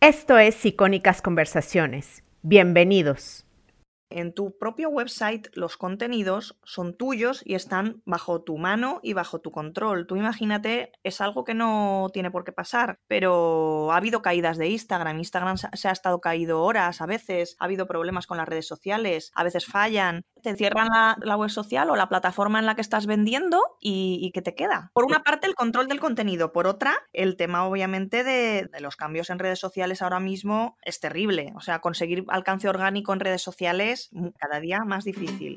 Esto es Icónicas Conversaciones. Bienvenidos. En tu propio website los contenidos son tuyos y están bajo tu mano y bajo tu control. Tú imagínate, es algo que no tiene por qué pasar, pero ha habido caídas de Instagram. Instagram se ha estado caído horas a veces, ha habido problemas con las redes sociales, a veces fallan. Te cierran la, web social o la plataforma en la que estás vendiendo y, ¿qué te queda? Por una parte, el control del contenido. Por otra, el tema obviamente de, de los cambios en redes sociales ahora mismo es terrible. O sea, conseguir alcance orgánico en redes sociales cada día más difícil.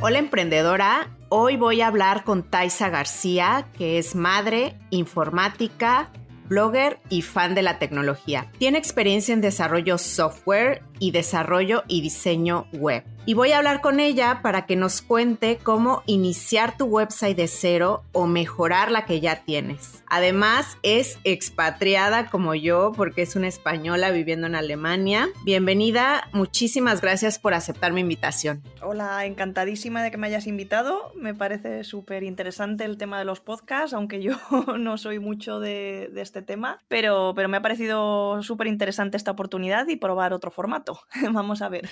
Hola emprendedora, hoy voy a hablar con Taisa García, que es madre, informática, blogger y fan de la tecnología. Tiene experiencia en desarrollo software y desarrollo y diseño web y voy a hablar con ella para que nos cuente cómo iniciar tu website de cero o mejorar la que ya tienes. Además, es expatriada como yo porque es una española viviendo en Alemania. Bienvenida, muchísimas gracias por aceptar mi invitación. Hola, encantadísima de que me hayas invitado. Me parece súper interesante el tema de los podcasts, aunque yo no soy mucho de, este tema, pero, pero me ha parecido súper interesante esta oportunidad y probar otro formato. Vamos a ver.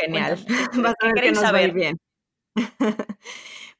Genial. ¿qué saber? bien.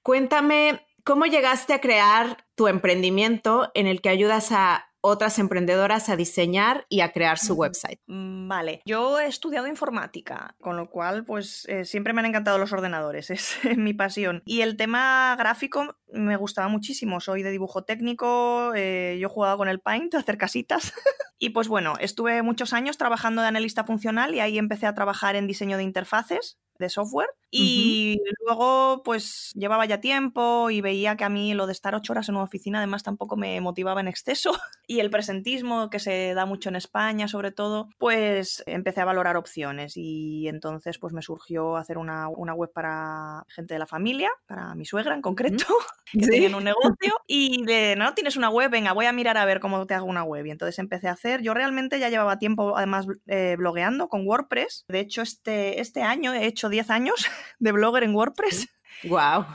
Cuéntame, ¿cómo llegaste a crear tu emprendimiento en el que ayudas a otras emprendedoras a diseñar y a crear su website. Mm, vale, yo he estudiado informática, con lo cual pues eh, siempre me han encantado los ordenadores, es mi pasión. Y el tema gráfico me gustaba muchísimo, soy de dibujo técnico, eh, yo jugaba con el Paint hacer casitas. y pues bueno, estuve muchos años trabajando de analista funcional y ahí empecé a trabajar en diseño de interfaces de software y luego, pues llevaba ya tiempo y veía que a mí lo de estar ocho horas en una oficina además tampoco me motivaba en exceso. Y el presentismo que se da mucho en España, sobre todo, pues empecé a valorar opciones. Y entonces, pues me surgió hacer una, web para gente de la familia, para mi suegra en concreto, que ¿Sí? un negocio. Y de, no, tienes una web, venga, voy a mirar a ver cómo te hago una web. Y entonces empecé a hacer. Yo realmente ya llevaba tiempo, además, eh, blogueando con WordPress. De hecho, este, este año he hecho 10 años de blogger en WordPress. Wow.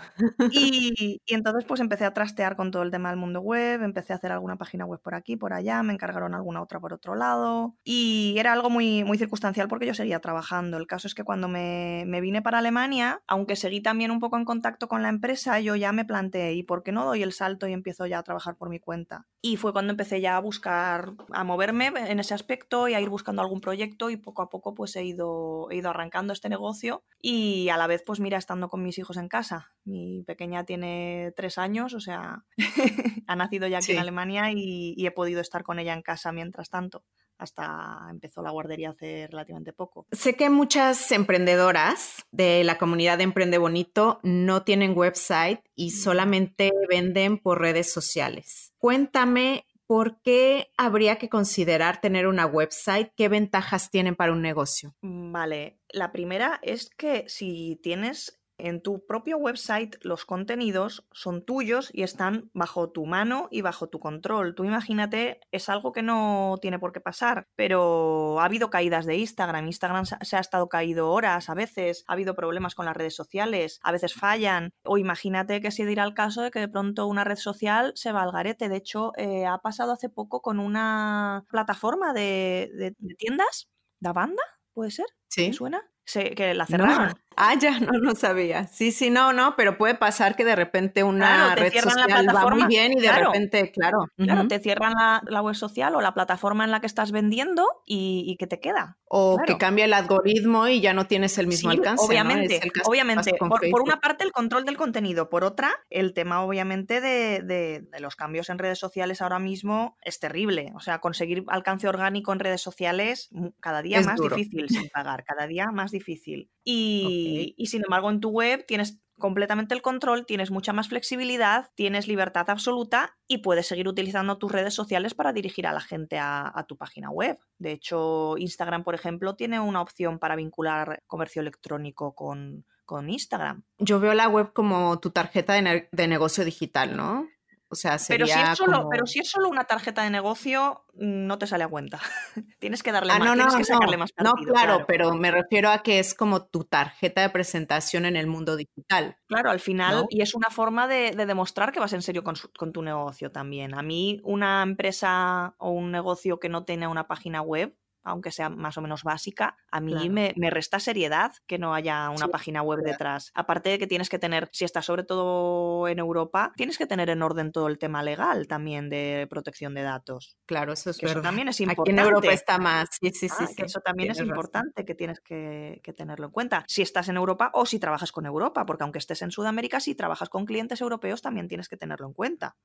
Y, entonces pues empecé a trastear con todo el tema del mundo web, empecé a hacer alguna página web por aquí, por allá, me encargaron alguna otra por otro lado y era algo muy, muy circunstancial porque yo seguía trabajando. El caso es que cuando me, me vine para Alemania, aunque seguí también un poco en contacto con la empresa, yo ya me planteé, ¿y por qué no doy el salto y empiezo ya a trabajar por mi cuenta? Y fue cuando empecé ya a buscar, a moverme en ese aspecto y a ir buscando algún proyecto y poco a poco pues he ido, he ido arrancando este negocio y a la vez pues mira, estando con mis hijos en casa. Mi pequeña tiene tres años, o sea, ha nacido ya aquí en Alemania y, he podido estar con ella en casa mientras tanto hasta empezó la guardería hace relativamente poco. Sé que muchas emprendedoras de la comunidad de Emprende Bonito no tienen website y solamente venden por redes sociales. Cuéntame por qué habría que considerar tener una website, qué ventajas tienen para un negocio. Vale, la primera es que si tienes en tu propio website los contenidos son tuyos y están bajo tu mano y bajo tu control. Tú imagínate, es algo que no tiene por qué pasar, pero ha habido caídas de Instagram. Instagram se ha estado caído horas a veces, ha habido problemas con las redes sociales, a veces fallan. O imagínate que se dirá el caso de que de pronto una red social se va al garete. De hecho, eh, ha pasado hace poco con una plataforma de, de tiendas, ¿da banda? ¿Puede ser? Sí. suena? Que la cerraron. Ah, ya, no, no sabía. Sí, sí, no, no, pero puede pasar que de repente una red social va muy bien y de repente, claro. Claro, te cierran la, web social o la plataforma en la que estás vendiendo y, ¿qué te queda? O que cambia el algoritmo y ya no tienes el mismo alcance. Obviamente, obviamente. Por, una parte, el control del contenido. Por otra, el tema, obviamente, de, de, los cambios en redes sociales ahora mismo es terrible. O sea, conseguir alcance orgánico en redes sociales cada día más difícil sin pagar, cada día más difícil. Y, y sin embargo, en tu web tienes completamente el control, tienes mucha más flexibilidad, tienes libertad absoluta y puedes seguir utilizando tus redes sociales para dirigir a la gente a, tu página web. De hecho, Instagram, por ejemplo, tiene una opción para vincular comercio electrónico con, con Instagram. Yo veo la web como tu tarjeta de negocio digital, ¿no? O sea, sería pero si, es solo, pero si es solo una tarjeta de negocio, no te sale a cuenta. tienes que darle ah, más, no, tienes que sacarle más partido. No, claro, pero me refiero a que es como tu tarjeta de presentación en el mundo digital. Claro, al final, y es una forma de, demostrar que vas en serio con, con, tu negocio también. A mí, una empresa o un negocio que no tiene una página web, aunque sea más o menos básica, a mí me, resta seriedad que no haya una página web detrás. Aparte de que tienes que tener, si estás sobre todo en Europa, tienes que tener en orden todo el tema legal también de protección de datos. Claro, eso es Eso también es importante. Aquí en Europa está más. Sí, sí, sí. Ah, eso también es importante que tienes que, que, tenerlo en cuenta. Si estás en Europa o si trabajas con Europa, porque aunque estés en Sudamérica, si trabajas con clientes europeos, también tienes que tenerlo en cuenta.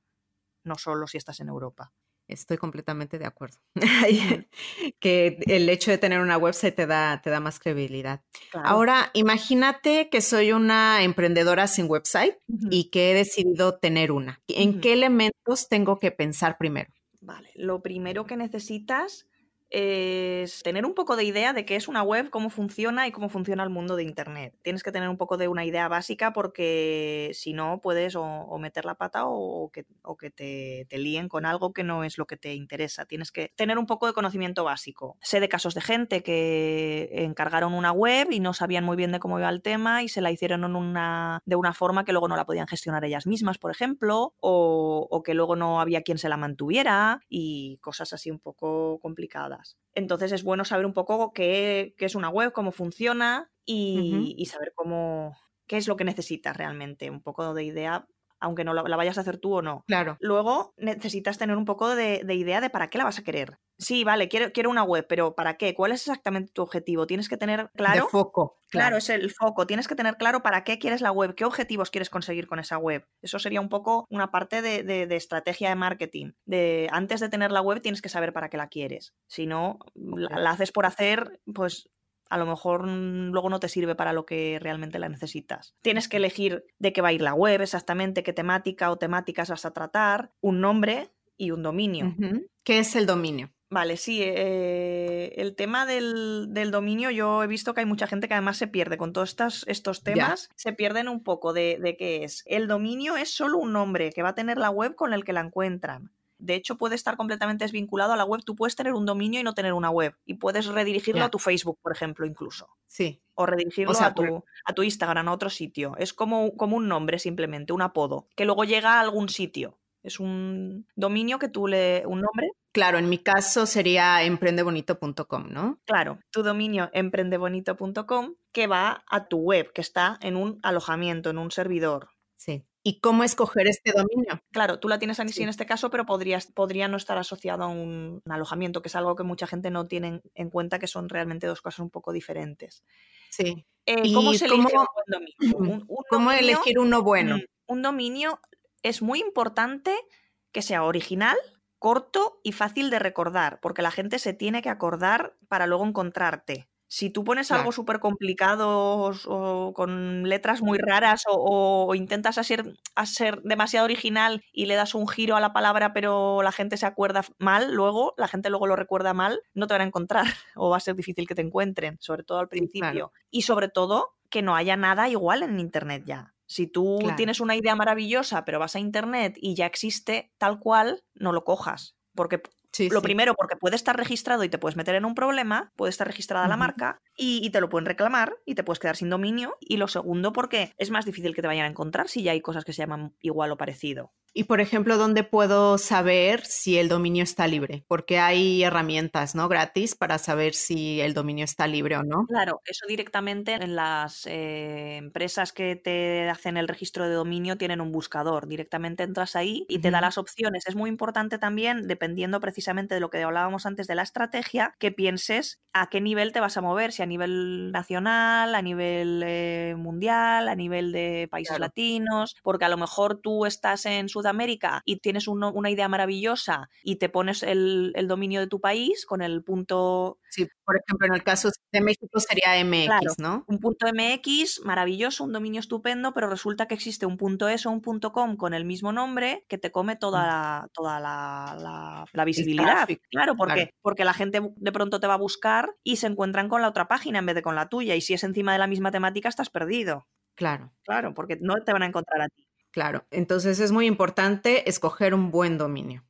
No solo si estás en Europa. Estoy completamente de acuerdo. que el hecho de tener una website te da, te da más credibilidad. Ahora, imagínate que soy una emprendedora sin website y que he decidido tener una. ¿En qué elementos tengo que pensar primero? Vale, lo primero que necesitas es tener un poco de idea de qué es una web, cómo funciona y cómo funciona el mundo de Internet. Tienes que tener un poco de una idea básica porque si no puedes o, meter la pata o, que, te, te, líen con algo que no es lo que te interesa. Tienes que tener un poco de conocimiento básico. Sé de casos de gente que encargaron una web y no sabían muy bien de cómo iba el tema y se la hicieron de una forma que luego no la podían gestionar ellas mismas, por ejemplo, o que luego no había quien se la mantuviera y cosas así un poco complicadas. Entonces es bueno saber un poco qué, es una web, cómo funciona y, saber cómo qué es lo que necesitas realmente, un poco de idea aunque no la, vayas a hacer tú o no. Claro. Luego necesitas tener un poco de, idea de para qué la vas a querer. Sí, vale, quiero, quiero una web, pero ¿para qué? ¿Cuál es exactamente tu objetivo? Tienes que tener claro. De foco. Claro. es el foco. Tienes que tener claro para qué quieres la web, qué objetivos quieres conseguir con esa web. Eso sería un poco una parte de, estrategia de marketing. De antes de tener la web tienes que saber para qué la quieres. Si no, la haces por hacer, pues a lo mejor luego no te sirve para lo que realmente la necesitas. Tienes que elegir de qué va a ir la web exactamente, qué temática o temáticas vas a tratar, un nombre y un dominio. ¿Qué es el dominio? Vale, sí, eh, el tema del, dominio, yo he visto que hay mucha gente que además se pierde con todos estos, estos temas, se pierden un poco de, de qué es. El dominio es solo un nombre que va a tener la web con el que la encuentran. De hecho, puede estar completamente desvinculado a la web. Tú puedes tener un dominio y no tener una web. Y puedes redirigirlo a tu Facebook, por ejemplo, incluso. Sí. O redirigirlo a, tu, a tu Instagram, a otro sitio. Es como, como un nombre simplemente, un apodo, que luego llega a algún sitio. Es un dominio que tú le. un nombre. Claro, en mi caso sería emprendebonito.com, ¿no? Claro, tu dominio emprendebonito.com que va a tu web, que está en un alojamiento, en un servidor. Sí. ¿Y cómo escoger este dominio? Claro, tú la tienes así en este caso, pero podrías, podría no estar asociado a un, alojamiento, que es algo que mucha gente no tiene en cuenta, que son realmente dos cosas un poco diferentes. Sí. Eh, ¿Cómo se elige un dominio? ¿Cómo elegir uno bueno? Mm, un dominio es muy importante que sea original, corto y fácil de recordar, porque la gente se tiene que acordar para luego encontrarte. Si tú pones algo súper complicado o, con letras muy raras o, intentas hacer, ser demasiado original y le das un giro a la palabra pero la gente se acuerda mal, luego la gente luego lo recuerda mal, no te van a encontrar o va a ser difícil que te encuentren, sobre todo al principio. Y sobre todo que no haya nada igual en Internet ya. Si tú tienes una idea maravillosa pero vas a Internet y ya existe tal cual, no lo cojas. Porque lo primero, porque puede estar registrado y te puedes meter en un problema, puede estar registrada la marca y, te lo pueden reclamar y te puedes quedar sin dominio. Y lo segundo, porque es más difícil que te vayan a encontrar si ya hay cosas que se llaman igual o parecido. Y por ejemplo, ¿dónde puedo saber si el dominio está libre? Porque hay herramientas, ¿no? Gratis para saber si el dominio está libre o no. Claro, eso directamente en las eh, empresas que te hacen el registro de dominio tienen un buscador. Directamente entras ahí y te da las opciones. Es muy importante también, dependiendo precisamente de lo que hablábamos antes de la estrategia, que pienses a qué nivel te vas a mover, si a nivel nacional, a nivel eh, mundial, a nivel de países latinos, porque a lo mejor tú estás en su Sudamérica y tienes una idea maravillosa y te pones el, dominio de tu país con el punto... Sí, por ejemplo, en el caso de México sería MX, ¿no? Un punto MX, maravilloso, un dominio estupendo, pero resulta que existe un punto .es o un punto .com con el mismo nombre que te come toda mm. la, toda la, visibilidad. Claro, porque, porque la gente de pronto te va a buscar y se encuentran con la otra página en vez de con la tuya. Y si es encima de la misma temática, estás perdido. Claro. Claro, porque no te van a encontrar a ti. Claro, entonces es muy importante escoger un buen dominio.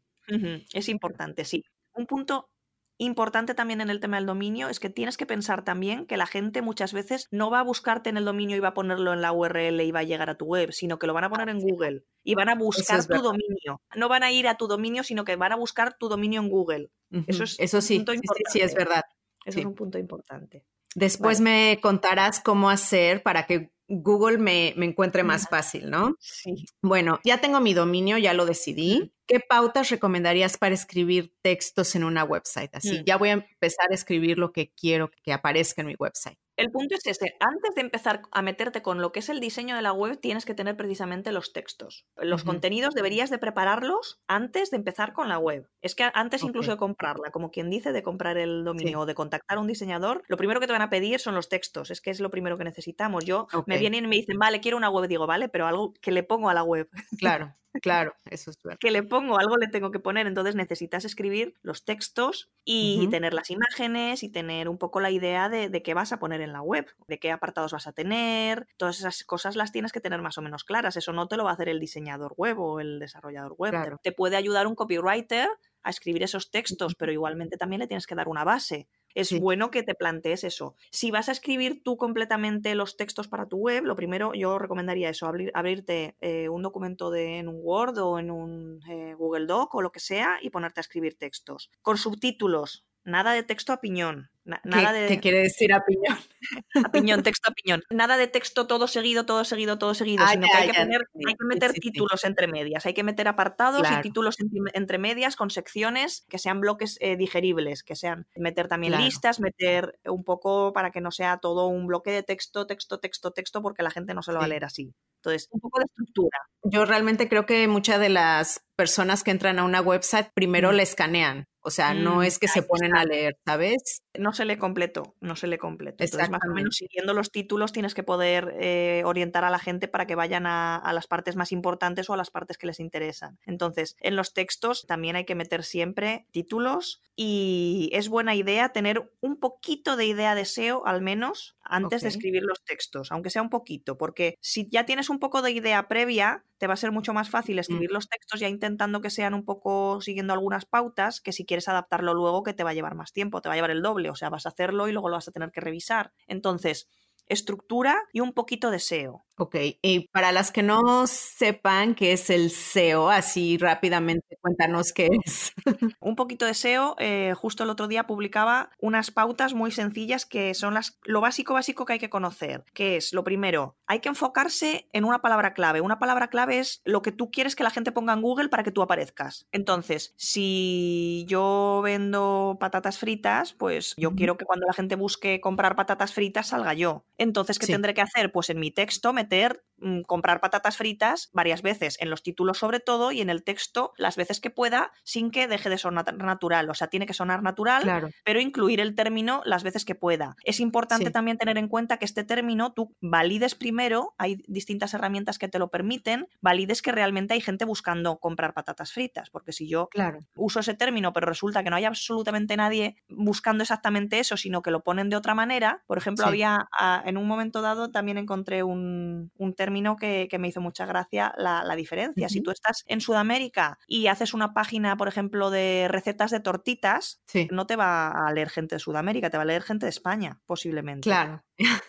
Es importante, sí. Un punto importante también en el tema del dominio es que tienes que pensar también que la gente muchas veces no va a buscarte en el dominio y va a ponerlo en la URL y va a llegar a tu web, sino que lo van a poner en Google y van a buscar tu dominio. No van a ir a tu dominio, sino que van a buscar tu dominio en Google. Eso es Eso sí, sí, es verdad. Eso es un punto importante. Después me contarás cómo hacer para que Google me, encuentre más fácil, ¿no? Sí. Bueno, ya tengo mi dominio, ya lo decidí. ¿Qué pautas recomendarías para escribir textos en una website? Así, mm. ya voy a empezar a escribir lo que quiero que aparezca en mi website. El punto es este, antes de empezar a meterte con lo que es el diseño de la web, tienes que tener precisamente los textos. Los contenidos deberías de prepararlos antes de empezar con la web. Es que antes incluso de comprarla, como quien dice, de comprar el dominio o de contactar a un diseñador, lo primero que te van a pedir son los textos, es que es lo primero que necesitamos. Yo me vienen y me dicen, vale, quiero una web, digo, vale, pero algo que le pongo a la web. Claro. Claro, eso es verdad. que le pongo, algo le tengo que poner, entonces necesitas escribir los textos y tener las imágenes y tener un poco la idea de, qué vas a poner en la web, de qué apartados vas a tener, todas esas cosas las tienes que tener más o menos claras, eso no te lo va a hacer el diseñador web o el desarrollador web, te puede ayudar un copywriter a escribir esos textos, pero igualmente también le tienes que dar una base. Es bueno que te plantees eso. Si vas a escribir tú completamente los textos para tu web, lo primero yo recomendaría eso, abrirte eh, un documento de, en un Word o en un eh, Google Doc o lo que sea y ponerte a escribir textos. Con subtítulos, nada de texto a piñón nada ¿Qué, de... quiere decir a piñón? A piñón, texto a piñón. Nada de texto todo seguido, todo seguido, todo seguido, ah, sino que hay que, hay que meter títulos entre medias, hay que meter apartados y títulos entre medias con secciones que sean bloques eh, digeribles, que sean meter también listas, meter un poco para que no sea todo un bloque de texto, texto, texto, texto, porque la gente no se lo va a leer así. Entonces, un poco de estructura. Yo realmente creo que muchas de las personas que entran a una website primero le escanean. O sea, no mm, es que se ponen a leer, ¿sabes? No se lee completo, no se lee completo. Entonces, más o menos siguiendo los títulos tienes que poder eh, orientar a la gente para que vayan a, las partes más importantes o a las partes que les interesan. Entonces, en los textos también hay que meter siempre títulos y es buena idea tener un poquito de idea de SEO al menos antes de escribir los textos, aunque sea un poquito, porque si ya tienes un poco de idea previa, te va a ser mucho más fácil mm. escribir los textos ya intentando que sean un poco siguiendo algunas pautas, que si quieres adaptarlo luego que te va a llevar más tiempo, te va a llevar el doble, o sea, vas a hacerlo y luego lo vas a tener que revisar. Entonces, estructura y un poquito de SEO. Ok, y para las que no sepan qué es el SEO, así rápidamente cuéntanos qué es. un poquito de SEO, eh, justo el otro día publicaba unas pautas muy sencillas que son las, lo básico básico que hay que conocer, que es lo primero, hay que enfocarse en una palabra clave. Una palabra clave es lo que tú quieres que la gente ponga en Google para que tú aparezcas. Entonces, si yo vendo patatas fritas, pues yo quiero que cuando la gente busque comprar patatas fritas salga yo. Entonces, ¿qué tendré que hacer? Pues en mi texto meter mm, comprar patatas fritas varias veces, en los títulos sobre todo y en el texto las veces que pueda, sin que deje de sonar natural. O sea, tiene que sonar natural, pero incluir el término las veces que pueda. Es importante también tener en cuenta que este término tú valides primero, hay distintas herramientas que te lo permiten, valides que realmente hay gente buscando comprar patatas fritas, porque si yo uso ese término, pero resulta que no hay absolutamente nadie buscando exactamente eso, sino que lo ponen de otra manera, por ejemplo, había ah, en un momento dado también encontré un, término que, me hizo mucha gracia la, diferencia. Si tú estás en Sudamérica y haces una página, por ejemplo, de recetas de tortitas, no te va a leer gente de Sudamérica, te va a leer gente de España, posiblemente. Claro.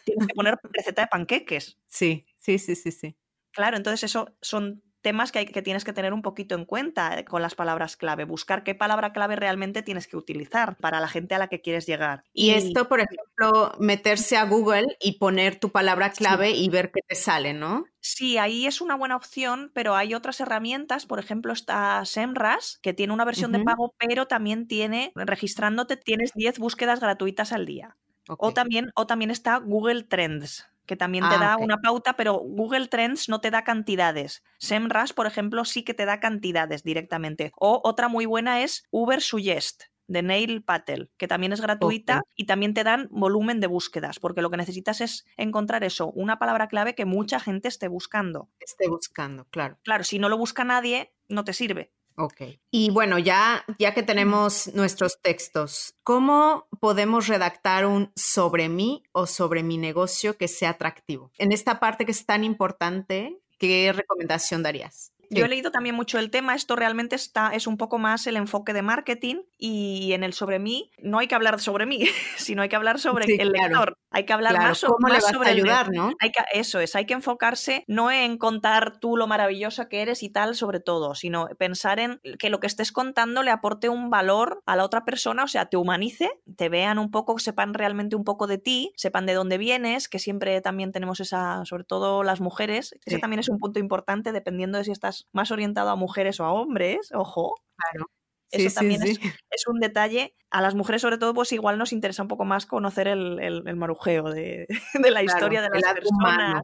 Tienes que poner receta de panqueques. Sí, sí, sí, sí, sí. Claro, entonces eso son temas que, hay, que tienes que tener un poquito en cuenta eh, con las palabras clave, buscar qué palabra clave realmente tienes que utilizar para la gente a la que quieres llegar. Y, esto, por ejemplo, meterse a Google y poner tu palabra clave y ver qué te sale, ¿no? Sí, ahí es una buena opción, pero hay otras herramientas, por ejemplo está SEMRAS, que tiene una versión de pago, pero también tiene, registrándote, tienes 10 búsquedas gratuitas al día. O, también, o también está Google Trends, que también te ah, da una pauta, pero Google Trends no te da cantidades. SEMrush, por ejemplo, sí que te da cantidades directamente. O otra muy buena es Uber Suggest de Neil Patel, que también es gratuita y también te dan volumen de búsquedas, porque lo que necesitas es encontrar eso, una palabra clave que mucha gente esté buscando. Esté buscando, claro. Claro, si no lo busca nadie, no te sirve. Ok. Y bueno, ya, ya que tenemos nuestros textos, ¿cómo podemos redactar un sobre mí o sobre mi negocio que sea atractivo? En esta parte que es tan importante, ¿qué recomendación darías? Yo he leído también mucho el tema, esto realmente está, es un poco más el enfoque de marketing y en el sobre mí no hay que hablar sobre mí, sino hay que hablar sobre el lector. Hay que hablar más, ¿Cómo le vas a ayudar, ¿no? Hay que, eso es, hay que enfocarse no en contar tú lo maravillosa que eres y tal sobre todo, sino pensar en que lo que estés contando le aporte un valor a la otra persona, o sea, te humanice, te vean un poco, sepan realmente un poco de ti, sepan de dónde vienes, que siempre también tenemos esa, sobre todo las mujeres, ese también es un punto importante dependiendo de si estás más orientado a mujeres o a hombres, ojo. Claro. Eso también Es, un detalle. A las mujeres, sobre todo, pues igual nos interesa un poco más conocer el, marujeo de, la historia de las personas.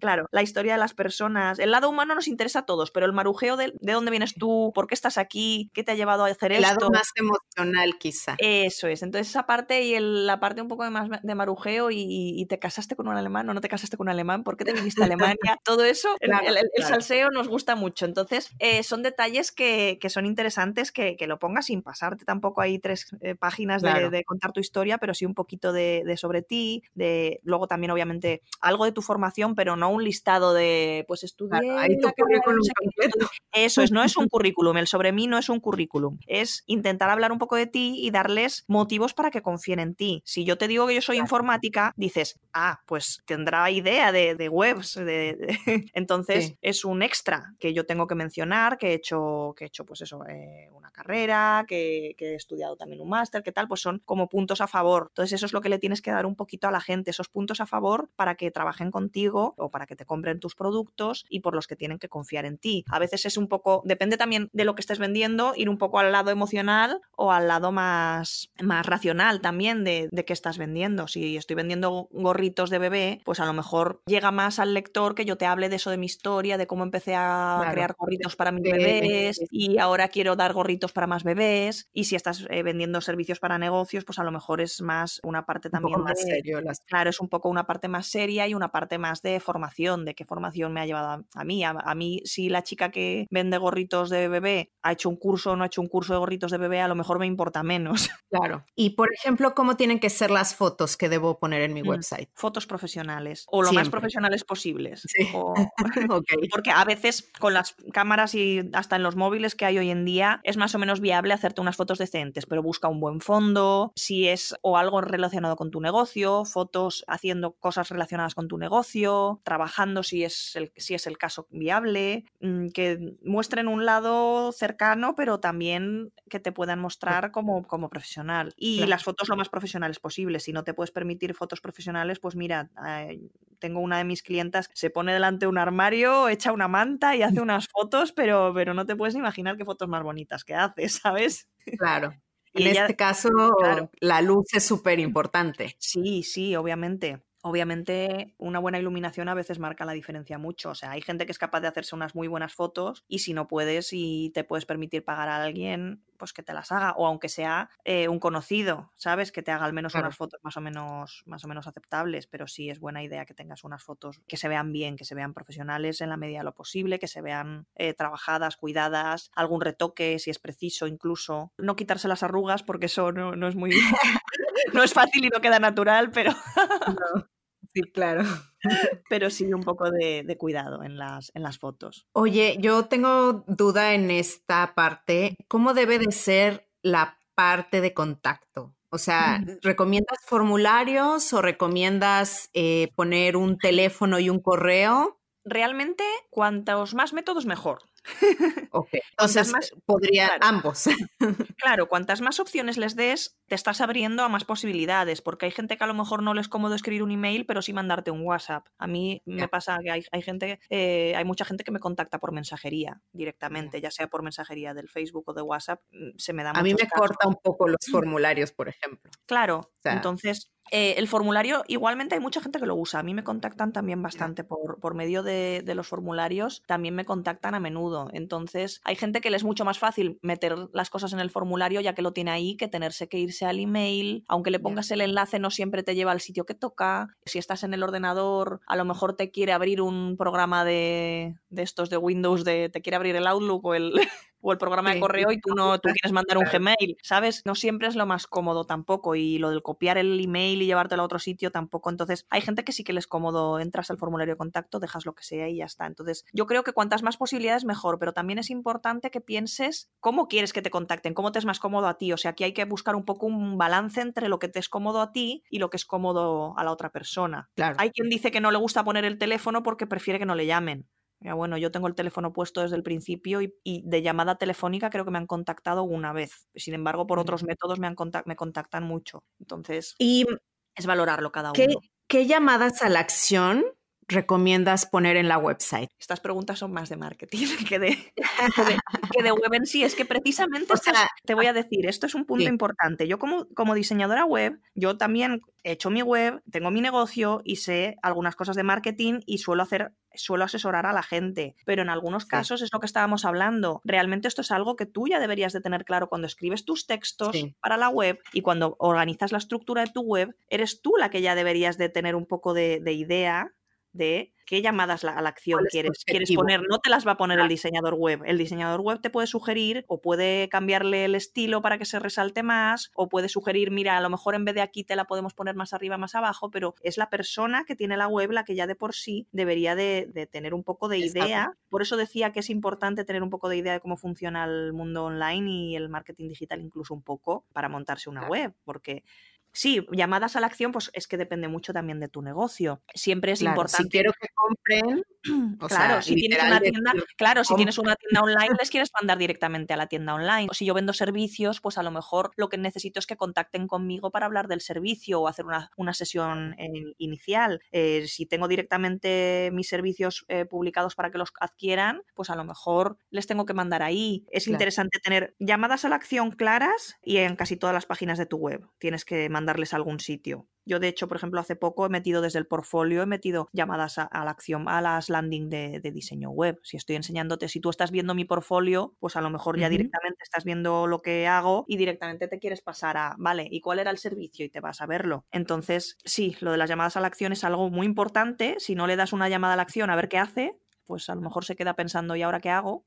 Claro, la historia de las personas. El lado humano nos interesa a todos, pero el marujeo de, de dónde vienes tú, por qué estás aquí, qué te ha llevado a hacer esto. El lado más emocional, quizá. Eso es. Entonces, esa parte y la parte un poco de, más de marujeo y, te casaste con un alemán o no te casaste con un alemán, ¿por qué te viniste a Alemania? Todo eso, el, salseo nos gusta mucho. Entonces, eh, son detalles que, son interesantes que, lo pongas sin pasarte tampoco ahí tres eh, páginas de, contar tu historia, pero sí un poquito de, de sobre ti, de luego también, obviamente, algo de tu formación, pero no un listado de, pues estudié. Eso es, no es un currículum, el sobre mí no es un currículum, es intentar hablar un poco de ti y darles motivos para que confíen en ti. Si yo te digo que yo soy informática, dices, ah, pues tendrá idea de, webs, de, entonces es un extra que yo tengo que mencionar, que he hecho, que he hecho pues eso, eh, una carrera, que, que he estudiado también un máster, que tal, pues son como puntos a favor. Entonces eso es lo que le tienes que dar un poquito a la gente, esos puntos a favor para que trabajen contigo o para que te compren tus productos y por los que tienen que confiar en ti. A veces es un poco, depende también de lo que estés vendiendo, ir un poco al lado emocional o al lado más, más racional también de, de qué estás vendiendo. Si estoy vendiendo gorritos de bebé, pues a lo mejor llega más al lector que yo te hable de eso de mi historia, de cómo empecé a crear gorritos para mis bebés y ahora quiero dar gorritos para más bebés. Y si estás eh, vendiendo servicios para negocios, pues a lo mejor es más una parte también más serio. Claro, es un poco una parte más seria y una parte más de formación, de qué formación me ha llevado a, mí. A, mí, si la chica que vende gorritos de bebé ha hecho un curso o no ha hecho un curso de gorritos de bebé, a lo mejor me importa menos. Claro. Y por ejemplo, ¿cómo tienen que ser las fotos que debo poner en mi mm, website? Fotos profesionales o lo más profesionales posibles. Porque a veces con las cámaras y hasta en los móviles que hay hoy en día es más o menos viable hacerte unas fotos decentes, pero busca un buen fondo, si es o algo relacionado con tu negocio, fotos haciendo cosas relacionadas con tu negocio, trabajando si es el, si es el caso viable, mm, que muestren un lado cercano, pero también que te puedan mostrar como, como profesional. Y las fotos lo más profesionales posible. Si no te puedes permitir fotos profesionales, pues mira, tengo una de mis clientas, se pone delante de un armario, echa una manta y hace unas fotos, pero, pero no te puedes imaginar qué fotos más bonitas que hace, ¿sabes? Claro. En este caso, la luz es súper importante. Sí, sí, obviamente. Obviamente, una buena iluminación a veces marca la diferencia mucho. O sea, hay gente que es capaz de hacerse unas muy buenas fotos y si no puedes y te puedes permitir pagar a alguien, pues que te las haga. O aunque sea eh, un conocido, ¿sabes? Que te haga al menos unas fotos más o menos, más o menos aceptables. Pero sí es buena idea que tengas unas fotos que se vean bien, que se vean profesionales en la medida de lo posible, que se vean eh, trabajadas, cuidadas, algún retoque si es preciso, incluso. No quitarse las arrugas porque eso no, no es muy. no es fácil y no queda natural, pero... Sí, claro. Pero sí un poco de, cuidado en las, en las fotos. Oye, yo tengo duda en esta parte. ¿Cómo debe de ser la parte de contacto? O sea, ¿recomiendas formularios o recomiendas eh, poner un teléfono y un correo? Realmente, cuantos más métodos, mejor. Ok, entonces más, podría ambos. Claro, cuantas más opciones les des, te estás abriendo a más posibilidades, porque hay gente que a lo mejor no les es cómodo escribir un email, pero sí mandarte un WhatsApp. A mí me pasa que hay, gente, eh, hay mucha gente que me contacta por mensajería directamente, ya sea por mensajería del Facebook o de WhatsApp, mm, se me da A mí me corta un poco los formularios, por ejemplo. Claro, entonces Eh, el formulario, igualmente hay mucha gente que lo usa. A mí me contactan también bastante por, por medio de, de, los formularios, también me contactan a menudo. Entonces, hay gente que le es mucho más fácil meter las cosas en el formulario ya que lo tiene ahí que tenerse que irse al email. Aunque le pongas el enlace, no siempre te lleva al sitio que toca. Si estás en el ordenador, a lo mejor te quiere abrir un programa de, de estos de Windows, de te quiere abrir el Outlook o el, o el programa de correo y tú no tú quieres mandar un Gmail, ¿sabes? No siempre es lo más cómodo tampoco y lo del copiar el email y llevártelo a otro sitio tampoco. Entonces, hay gente que sí que les es cómodo, entras al formulario de contacto, dejas lo que sea y ya está. Entonces, yo creo que cuantas más posibilidades mejor, pero también es importante que pienses cómo quieres que te contacten, cómo te es más cómodo a ti. O sea, aquí hay que buscar un poco un balance entre lo que te es cómodo a ti y lo que es cómodo a la otra persona. Claro. Hay quien dice que no le gusta poner el teléfono porque prefiere que no le llamen. Ya, bueno, yo tengo el teléfono puesto desde el principio y, y, de llamada telefónica creo que me han contactado una vez. Sin embargo, por otros métodos me, han contact me contactan mucho. Entonces, y es valorarlo cada ¿qué, uno. ¿Qué llamadas a la acción recomiendas poner en la website? Estas preguntas son más de marketing que de, que de, que de web en sí. Es que precisamente O sea, estas- te voy a decir, esto es un punto sí. importante. Yo como, como diseñadora web, yo también he hecho mi web, tengo mi negocio y sé algunas cosas de marketing y suelo hacer suelo asesorar a la gente, pero en algunos Sí. casos es lo que estábamos hablando. Realmente esto es algo que tú ya deberías de tener claro cuando escribes tus textos Sí. para la web y cuando organizas la estructura de tu web, eres tú la que ya deberías de tener un poco de, de idea de qué llamadas la- a la acción ¿Cuál es tu quieres, quieres poner. No te las va a poner el diseñador web. El diseñador web te puede sugerir o puede cambiarle el estilo para que se resalte más o puede sugerir, mira, a lo mejor en vez de aquí te la podemos poner más arriba, más abajo, pero es la persona que tiene la web la que ya de por sí debería de, de tener un poco de Exacto. idea. Por eso decía que es importante tener un poco de idea de cómo funciona el mundo online y el marketing digital incluso un poco para montarse una Claro. web, porque Sí, llamadas a la acción, pues es que depende mucho también de tu negocio. Siempre es Claro, importante. si quiero que compren, o claro, sea, si tienes una tienda, que claro, si com- tienes una tienda online, les quieres mandar directamente a la tienda online. O si yo vendo servicios, pues a lo mejor lo que necesito es que contacten conmigo para hablar del servicio o hacer una, una sesión eh, inicial. Eh, si tengo directamente mis servicios eh, publicados para que los adquieran, pues a lo mejor les tengo que mandar ahí. Es Claro. interesante tener llamadas a la acción claras y en casi todas las páginas de tu web. Tienes que mandarles a algún sitio. Yo, de hecho, por ejemplo, hace poco he metido desde el portfolio, he metido llamadas a, a la acción, a las landing de, de diseño web. Si estoy enseñándote, si tú estás viendo mi portfolio, pues a lo mejor ya directamente estás viendo lo que hago y directamente te quieres pasar a, vale, ¿y cuál era el servicio? Y te vas a verlo. Entonces, sí, lo de las llamadas a la acción es algo muy importante. Si no le das una llamada a la acción a ver qué hace, pues a lo mejor se queda pensando, ¿y ahora qué hago?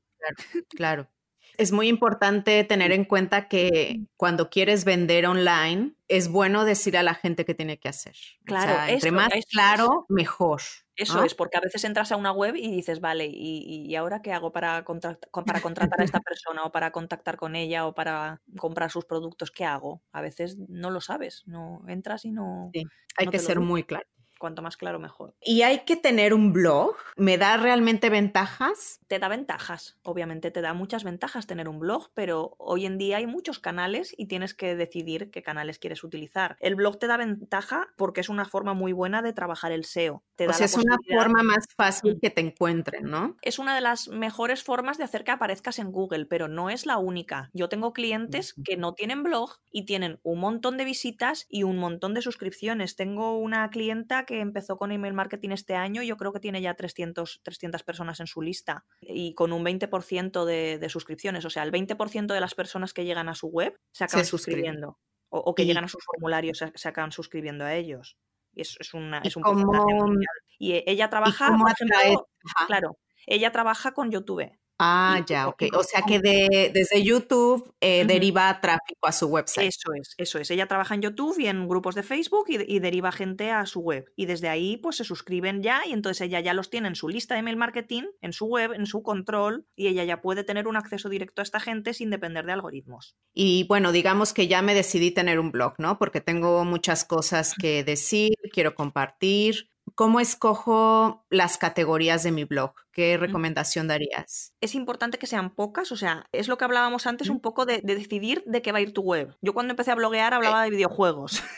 Claro. Es muy importante tener en cuenta que cuando quieres vender online, es bueno decir a la gente qué tiene que hacer. O Claro, sea, entre eso- más claro, mejor. Eso ¿no? es, porque a veces entras a una web y dices, vale, ¿y, ahora qué hago para, contrat- para contratar a esta persona o para contactar con ella o para comprar sus productos? ¿Qué hago? A veces no lo sabes, no entras y no... Sí, Hay no que ser muy claro. Cuanto más claro, mejor. Y hay que tener un blog. ¿Me da realmente ventajas? Te da ventajas, obviamente te da muchas ventajas tener un blog, pero hoy en día hay muchos canales y tienes que decidir qué canales quieres utilizar. El blog te da ventaja porque es una forma muy buena de trabajar el SEO. Te O da sea, la es una forma más fácil Mm. que te encuentren, ¿no? es una de las mejores formas de hacer que aparezcas en Google, pero no es la única. Yo tengo clientes que no tienen blog y tienen un montón de visitas y un montón de suscripciones. Tengo una clienta que empezó con email marketing este año y yo creo que tiene ya 300, 300 personas en su lista y con un 20% de, de suscripciones. O sea, el 20% de las personas que llegan a su web se acaban suscribiendo o, o que Y- llegan a sus formularios se, se acaban suscribiendo a ellos. Y es, es, una, ¿Y es un cómo- porcentaje mundial. Y eh, ella trabaja, cómo por ejemplo. Claro, ella trabaja con YouTube. Ah, ya, ok. O sea que de- desde YouTube eh, deriva tráfico a su website. Eso es, eso es. Ella trabaja en YouTube y en grupos de Facebook y, y deriva gente a su web. Y desde ahí, pues se suscriben ya y entonces ella ya los tiene en su lista de email marketing, en su web, en su control y ella ya puede tener un acceso directo a esta gente sin depender de algoritmos. Y bueno, digamos que ya me decidí tener un blog, ¿no? Porque tengo muchas cosas que decir, quiero compartir. ¿Cómo escojo las categorías de mi blog? ¿Qué recomendación darías? Es importante que sean pocas, o sea, es lo que hablábamos antes un poco de, de decidir de qué va a ir tu web. Yo cuando empecé a bloguear hablaba de videojuegos.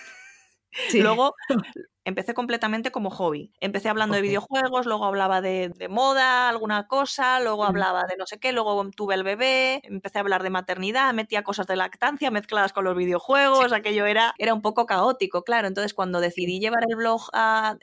Sí. Luego, empecé completamente como hobby. Empecé hablando de videojuegos, luego hablaba de, moda, alguna cosa, luego hablaba de no sé qué, luego tuve el bebé, empecé a hablar de maternidad, metía cosas de lactancia mezcladas con los videojuegos, aquello era, era un poco caótico, claro. Entonces cuando decidí llevar el blog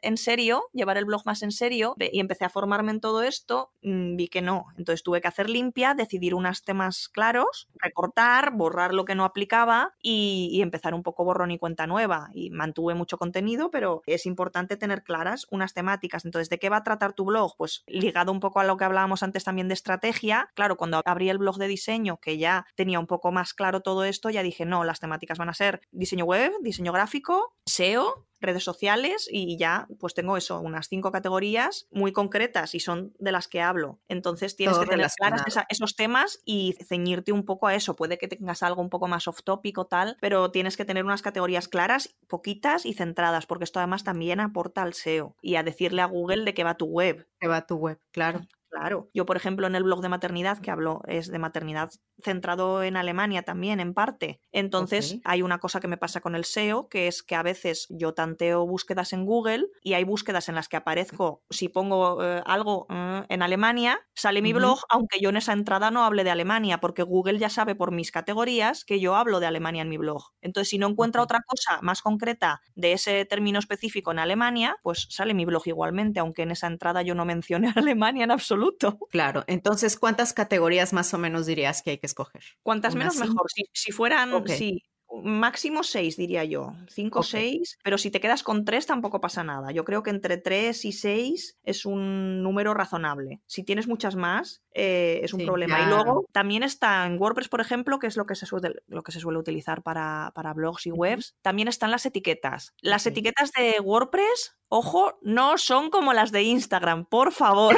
en serio, llevar el blog más en serio y empecé a formarme en todo esto, mm, vi que no. Entonces tuve que hacer limpia, decidir unos temas claros, recortar, borrar lo que no aplicaba y, y empezar un poco borrón y cuenta nueva. Y mantuve mucho contenido, pero es importante tener claras unas temáticas. Entonces, ¿de qué va a tratar tu blog? Pues ligado un poco a lo que hablábamos antes también de estrategia. Claro, cuando abrí el blog de diseño, que ya tenía un poco más claro todo esto, ya dije, no, las temáticas van a ser diseño web, diseño gráfico, SEO, redes sociales y ya pues tengo eso, unas cinco categorías muy concretas y son de las que hablo. Entonces tienes que tener claras esos temas y ceñirte un poco a eso. Puede que tengas algo un poco más off topic o tal, pero tienes que tener unas categorías claras, poquitas y centradas, porque esto además también aporta al SEO y a decirle a Google de qué va tu web. Que va tu web, claro. Claro. Yo, por ejemplo, en el blog de maternidad que hablo es de maternidad centrado en Alemania también, en parte. Entonces, hay una cosa que me pasa con el SEO, que es que a veces yo tanteo búsquedas en Google y hay búsquedas en las que aparezco, si pongo eh, algo mm, en Alemania, sale mi blog, aunque yo en esa entrada no hable de Alemania, porque Google ya sabe por mis categorías que yo hablo de Alemania en mi blog. Entonces, si no encuentra otra cosa más concreta de ese término específico en Alemania, pues sale mi blog igualmente, aunque en esa entrada yo no mencione a Alemania en absoluto Claro, entonces, ¿cuántas categorías más o menos dirías que hay que escoger? Cuantas menos mejor. Si, fueran, sí, máximo seis, diría yo. Cinco o seis, pero si te quedas con tres tampoco pasa nada. Yo creo que entre tres y seis es un número razonable. Si tienes muchas más, eh, es un problema. Y luego también está en WordPress, por ejemplo, que es lo que se suele, lo que se suele utilizar para, blogs y webs, también están las etiquetas. Las etiquetas de WordPress, ojo, no son como las de Instagram, por favor.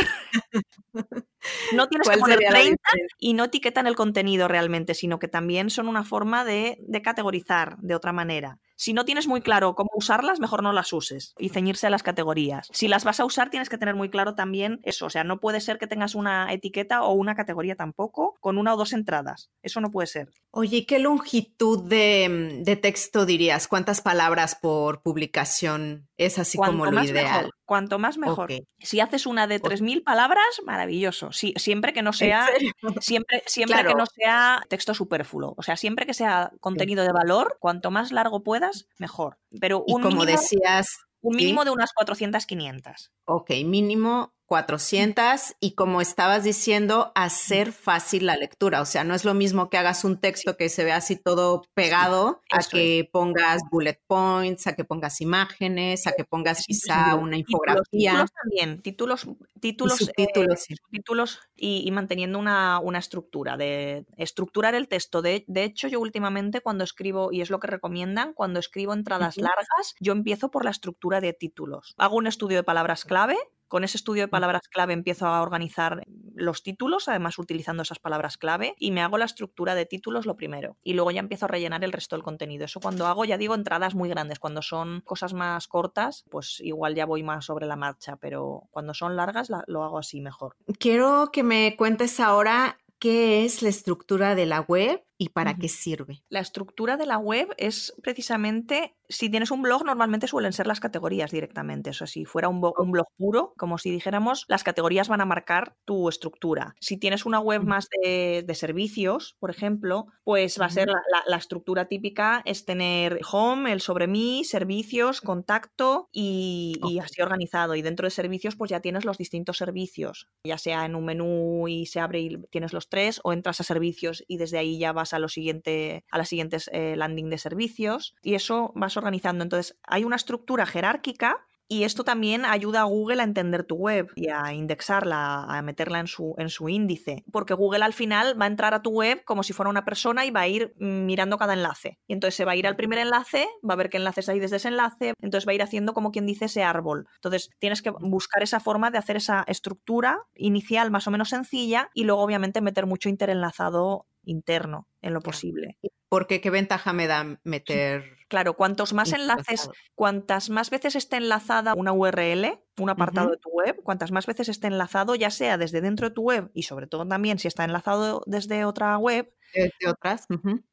No tienes que poner 30 y no etiquetan el contenido realmente, sino que también son una forma de, de categorizar de otra manera. Si no tienes muy claro cómo usarlas, mejor no las uses y ceñirse a las categorías. Si las vas a usar, tienes que tener muy claro también eso. O sea, no puede ser que tengas una etiqueta o una categoría tampoco con una o dos entradas. Eso no puede ser. Oye, ¿qué longitud de, texto dirías? ¿Cuántas palabras por publicación es así como lo ideal? Cuanto más mejor. Si haces una de 3.000 palabras, maravilloso. siempre que no sea, siempre, siempre que no sea texto superfluo. O sea, siempre que sea contenido de valor, cuanto más largo puedas, mejor. Pero un como mínimo, decías, un mínimo de unas 400, 500. Ok, mínimo 400 y como estabas diciendo, hacer fácil la lectura. O sea, no es lo mismo que hagas un texto que se vea así todo pegado a que pongas bullet points, a que pongas imágenes, a que pongas quizá una infografía. Títulos también, títulos, títulos, y, títulos y, manteniendo una, estructura, de estructurar el texto. De, de, hecho, yo últimamente cuando escribo, y es lo que recomiendan, cuando escribo entradas largas, yo empiezo por la estructura de títulos. Hago un estudio de palabras clave con ese estudio de palabras clave empiezo a organizar los títulos, además utilizando esas palabras clave, y me hago la estructura de títulos lo primero. Y luego ya empiezo a rellenar el resto del contenido. Eso cuando hago, ya digo, entradas muy grandes. Cuando son cosas más cortas, pues igual ya voy más sobre la marcha, pero cuando son largas lo hago así mejor. Quiero que me cuentes ahora qué es la estructura de la web y para qué sirve. La estructura de la web es precisamente, si tienes un blog, normalmente suelen ser las categorías directamente. O sea, si fuera un, blog puro, como si dijéramos, las categorías van a marcar tu estructura. Si tienes una web más de, servicios, por ejemplo, pues va a ser la, estructura típica, es tener home, el sobre mí, servicios, contacto y, y así organizado. Y dentro de servicios, pues ya tienes los distintos servicios, ya sea en un menú y se abre y tienes los tres, o entras a servicios y desde ahí ya vas a, las siguientes eh, landing de servicios y eso vas organizando. Entonces, hay una estructura jerárquica y esto también ayuda a Google a entender tu web y a indexarla, a meterla en su, en su índice. Porque Google al final va a entrar a tu web como si fuera una persona y va a ir mirando cada enlace. Y entonces se va a ir al primer enlace, va a ver qué enlaces hay desde ese enlace, entonces va a ir haciendo como quien dice ese árbol. Entonces tienes que buscar esa forma de hacer esa estructura inicial más o menos sencilla y luego obviamente meter mucho interenlazado interno en lo posible. Porque qué ventaja me da meter. Claro, cuantos más enlaces, cuantas más veces esté enlazada una URL, un apartado de tu web, cuantas más veces esté enlazado, ya sea desde dentro de tu web y sobre todo también si está enlazado desde otra web, de, otras,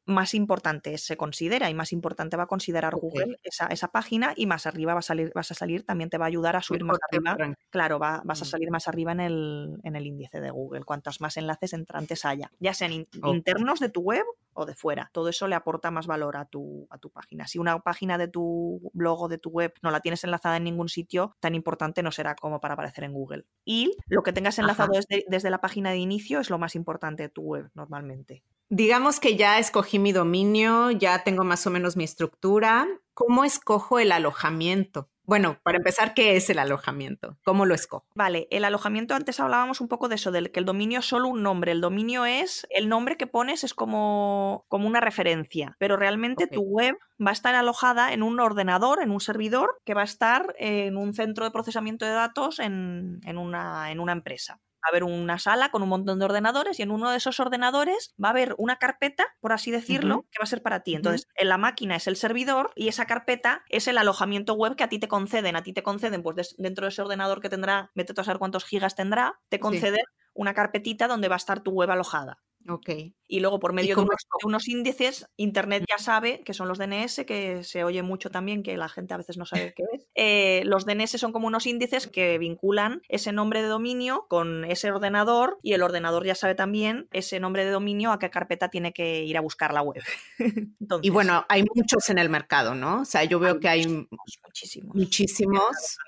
más importante se considera y más importante va a considerar Google esa, esa, página y más arriba va a salir, vas a salir, también te va a ayudar a subir más arriba. Claro, va, vas a salir más arriba en el, en el índice de Google, cuantos más enlaces entrantes haya, ya sean internos de tu web o de fuera. Todo eso le aporta más valor a tu, a tu página. Si una página de tu blog o de tu web no la tienes enlazada en ningún sitio, tan importante no será como para aparecer en Google. Y lo que tengas enlazado desde, desde la página de inicio es lo más importante de tu web normalmente. Digamos que ya escogí mi dominio, ya tengo más o menos mi estructura. ¿Cómo escojo el alojamiento? Bueno, para empezar, ¿qué es el alojamiento? ¿Cómo lo escojo? Vale, el alojamiento antes hablábamos un poco de eso, del que el dominio es solo un nombre. El dominio es, el nombre que pones es como, como una referencia, pero realmente tu web va a estar alojada en un ordenador, en un servidor, que va a estar en un centro de procesamiento de datos en, en, una, en una empresa va a haber una sala con un montón de ordenadores y en uno de esos ordenadores va a haber una carpeta, por así decirlo, que va a ser para ti. Entonces, en la máquina es el servidor y esa carpeta es el alojamiento web que a ti te conceden. A ti te conceden, pues dentro de ese ordenador que tendrá, vete a saber cuántos gigas tendrá, te conceden una carpetita donde va a estar tu web alojada. Ok. Y luego por medio de unos, índices, Internet ya sabe que son los DNS, que se oye mucho también, que la gente a veces no sabe qué es. Eh, los DNS son como unos índices que vinculan ese nombre de dominio con ese ordenador y el ordenador ya sabe también ese nombre de dominio a qué carpeta tiene que ir a buscar la web. y bueno, hay muchos en el mercado, ¿no? O sea, yo veo que hay muchísimos. Muchísimos.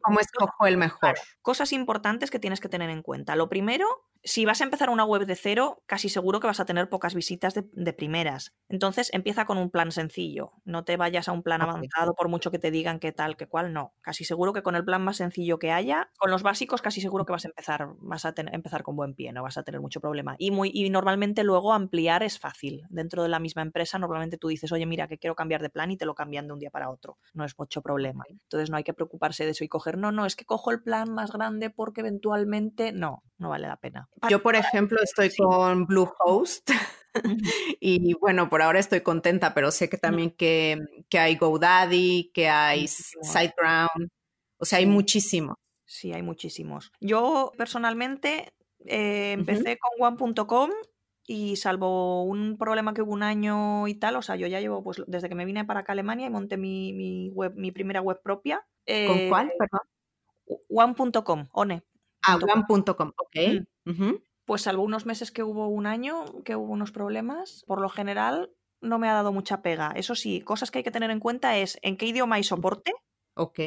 ¿Cómo escojo el mejor? Cosas importantes que tienes que tener en cuenta. Lo primero si vas a empezar una web de cero, casi seguro que vas a tener pocas visitas de, primeras. Entonces empieza con un plan sencillo. No te vayas a un plan avanzado por mucho que te digan qué tal, qué cual, no. Casi seguro que con el plan más sencillo que haya, con los básicos, casi seguro que vas a empezar, vas a empezar con buen pie, no vas a tener mucho problema. Y, muy, y normalmente luego ampliar es fácil. Dentro de la misma empresa, normalmente tú dices, oye, mira, que quiero cambiar de plan y te lo cambian de un día para otro. No es mucho problema. Entonces no hay que preocuparse de eso y coger, no, no, es que cojo el plan más grande porque eventualmente no, no vale la pena. Yo, por ejemplo, estoy con Bluehost y bueno, por ahora estoy contenta, pero sé que también que, que hay GoDaddy, que hay SiteGround, o sea, hay muchísimos. Sí, hay muchísimos. Yo personalmente eh, empecé con one.com y salvo un problema que hubo un año y tal, o sea, yo ya llevo, pues desde que me vine para acá a Alemania y monté mi, web, mi primera web propia. ¿Con cuál, eh, perdón? One.com, one. Ah, one.com, ok. Mm. Pues salvo unos meses que hubo un año, que hubo unos problemas, por lo general no me ha dado mucha pega. Eso sí, cosas que hay que tener en cuenta es en qué idioma hay soporte. Ok.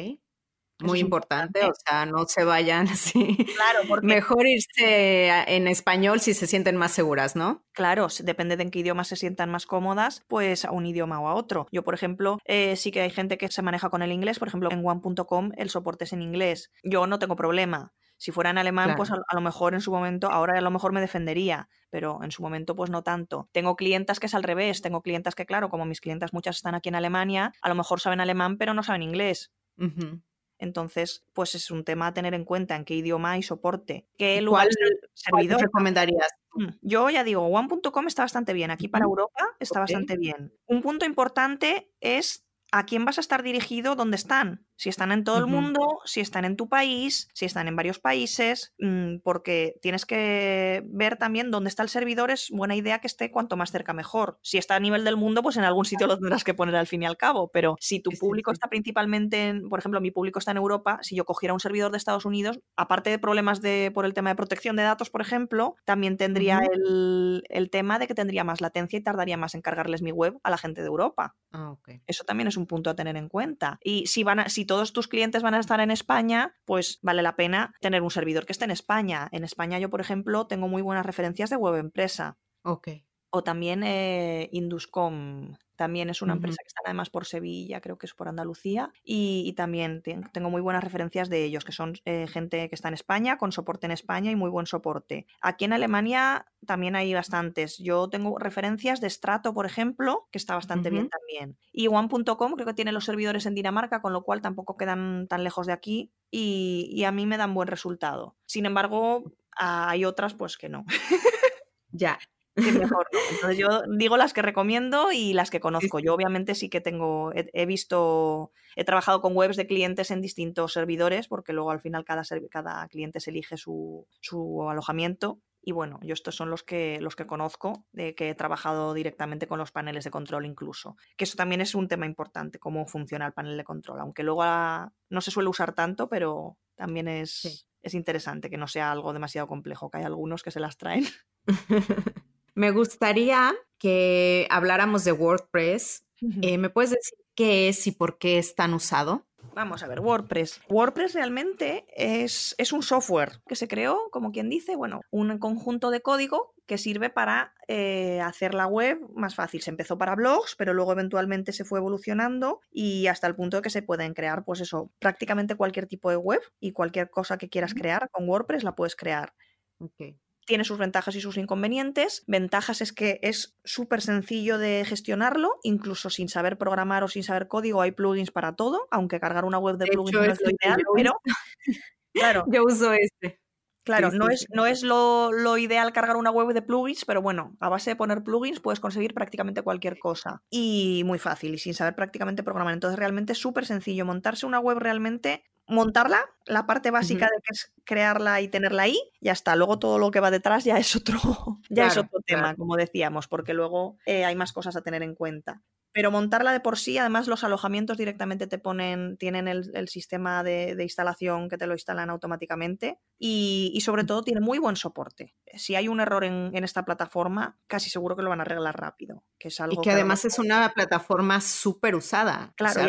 Muy importante, o sea, no se vayan así. Claro, porque... Mejor irse en español si se sienten más seguras, ¿no? Claro, depende de en qué idioma se sientan más cómodas, pues a un idioma o a otro. Yo, por ejemplo, eh, sí que hay gente que se maneja con el inglés, por ejemplo, en one.com el soporte es en inglés. Yo no tengo problema. Si fuera en alemán, pues a, lo mejor en su momento, ahora a lo mejor me defendería, pero en su momento pues no tanto. Tengo clientas que es al revés, tengo clientas que claro, como mis clientas muchas están aquí en Alemania, a lo mejor saben alemán pero no saben inglés. Entonces, pues es un tema a tener en cuenta en qué idioma hay soporte. ¿Qué lugar servidor? recomendarías? Mm, yo ya digo, one.com está bastante bien. Aquí para Europa está bastante bien. Un punto importante es a quién vas a estar dirigido dónde están. Si están en todo el mundo, si están en tu país, si están en varios países, mm, porque tienes que ver también dónde está el servidor. Es buena idea que esté cuanto más cerca mejor. Si está a nivel del mundo, pues en algún sitio lo tendrás que poner al fin y al cabo. Pero si tu público está principalmente en, por ejemplo, mi público está en Europa, si yo cogiera un servidor de Estados Unidos, aparte de problemas de, por el tema de protección de datos, por ejemplo, también tendría el, el, tema de que tendría más latencia y tardaría más en cargarles mi web a la gente de Europa. Ah, Eso también es un punto a tener en cuenta. Y si van a, si todos tus clientes van a estar en España, pues vale la pena tener un servidor que esté en España. En España yo, por ejemplo, tengo muy buenas referencias de web empresa. Ok. O también eh, Induscom, también es una empresa que está además por Sevilla, creo que es por Andalucía, y, también tengo muy buenas referencias de ellos, que son eh, gente que está en España, con soporte en España y muy buen soporte. Aquí en Alemania también hay bastantes. Yo tengo referencias de Strato, por ejemplo, que está bastante bien también. Y One.com creo que tiene los servidores en Dinamarca, con lo cual tampoco quedan tan lejos de aquí y, y a mí me dan buen resultado. Sin embargo, hay otras pues que no. ya mejor Entonces yo digo las que recomiendo y las que conozco. Yo obviamente sí que tengo, he, visto, he trabajado con webs de clientes en distintos servidores, porque luego al final cada, cada cliente se elige su, su alojamiento Y bueno, yo estos son los que, los que conozco, de que he trabajado directamente con los paneles de control incluso. Que eso también es un tema importante, cómo funciona el panel de control. Aunque luego no se suele usar tanto, pero también es, es interesante que no sea algo demasiado complejo, que hay algunos que se las traen. Me gustaría que habláramos de WordPress. Eh, ¿Me puedes decir qué es y por qué es tan usado? Vamos a ver, WordPress. WordPress realmente es, es, un software que se creó, como quien dice, bueno, un conjunto de código que sirve para eh, hacer la web más fácil. Se empezó para blogs, pero luego eventualmente se fue evolucionando y hasta el punto de que se pueden crear, pues eso, prácticamente cualquier tipo de web y cualquier cosa que quieras crear con WordPress la puedes crear. Okay tiene sus ventajas y sus inconvenientes. Ventajas es que es súper sencillo de gestionarlo, incluso sin saber programar o sin saber código, hay plugins para todo, aunque cargar una web de, plugins no es lo ideal, pero claro. Yo uso este. Claro, no, Es, no es lo, lo, ideal cargar una web de plugins, pero bueno, a base de poner plugins puedes conseguir prácticamente cualquier cosa. Y muy fácil, y sin saber prácticamente programar. Entonces, realmente es súper sencillo. Montarse una web realmente montarla, la parte básica de que es crearla y tenerla ahí, ya está. Luego todo lo que va detrás ya es otro, ya es otro tema, como decíamos, porque luego eh, hay más cosas a tener en cuenta. Pero montarla de por sí, además los alojamientos directamente te ponen, tienen el, sistema de, instalación que te lo instalan automáticamente y, sobre todo tiene muy buen soporte. Si hay un error en, esta plataforma, casi seguro que lo van a arreglar rápido. Que es algo y que, además es una plataforma súper usada. Claro,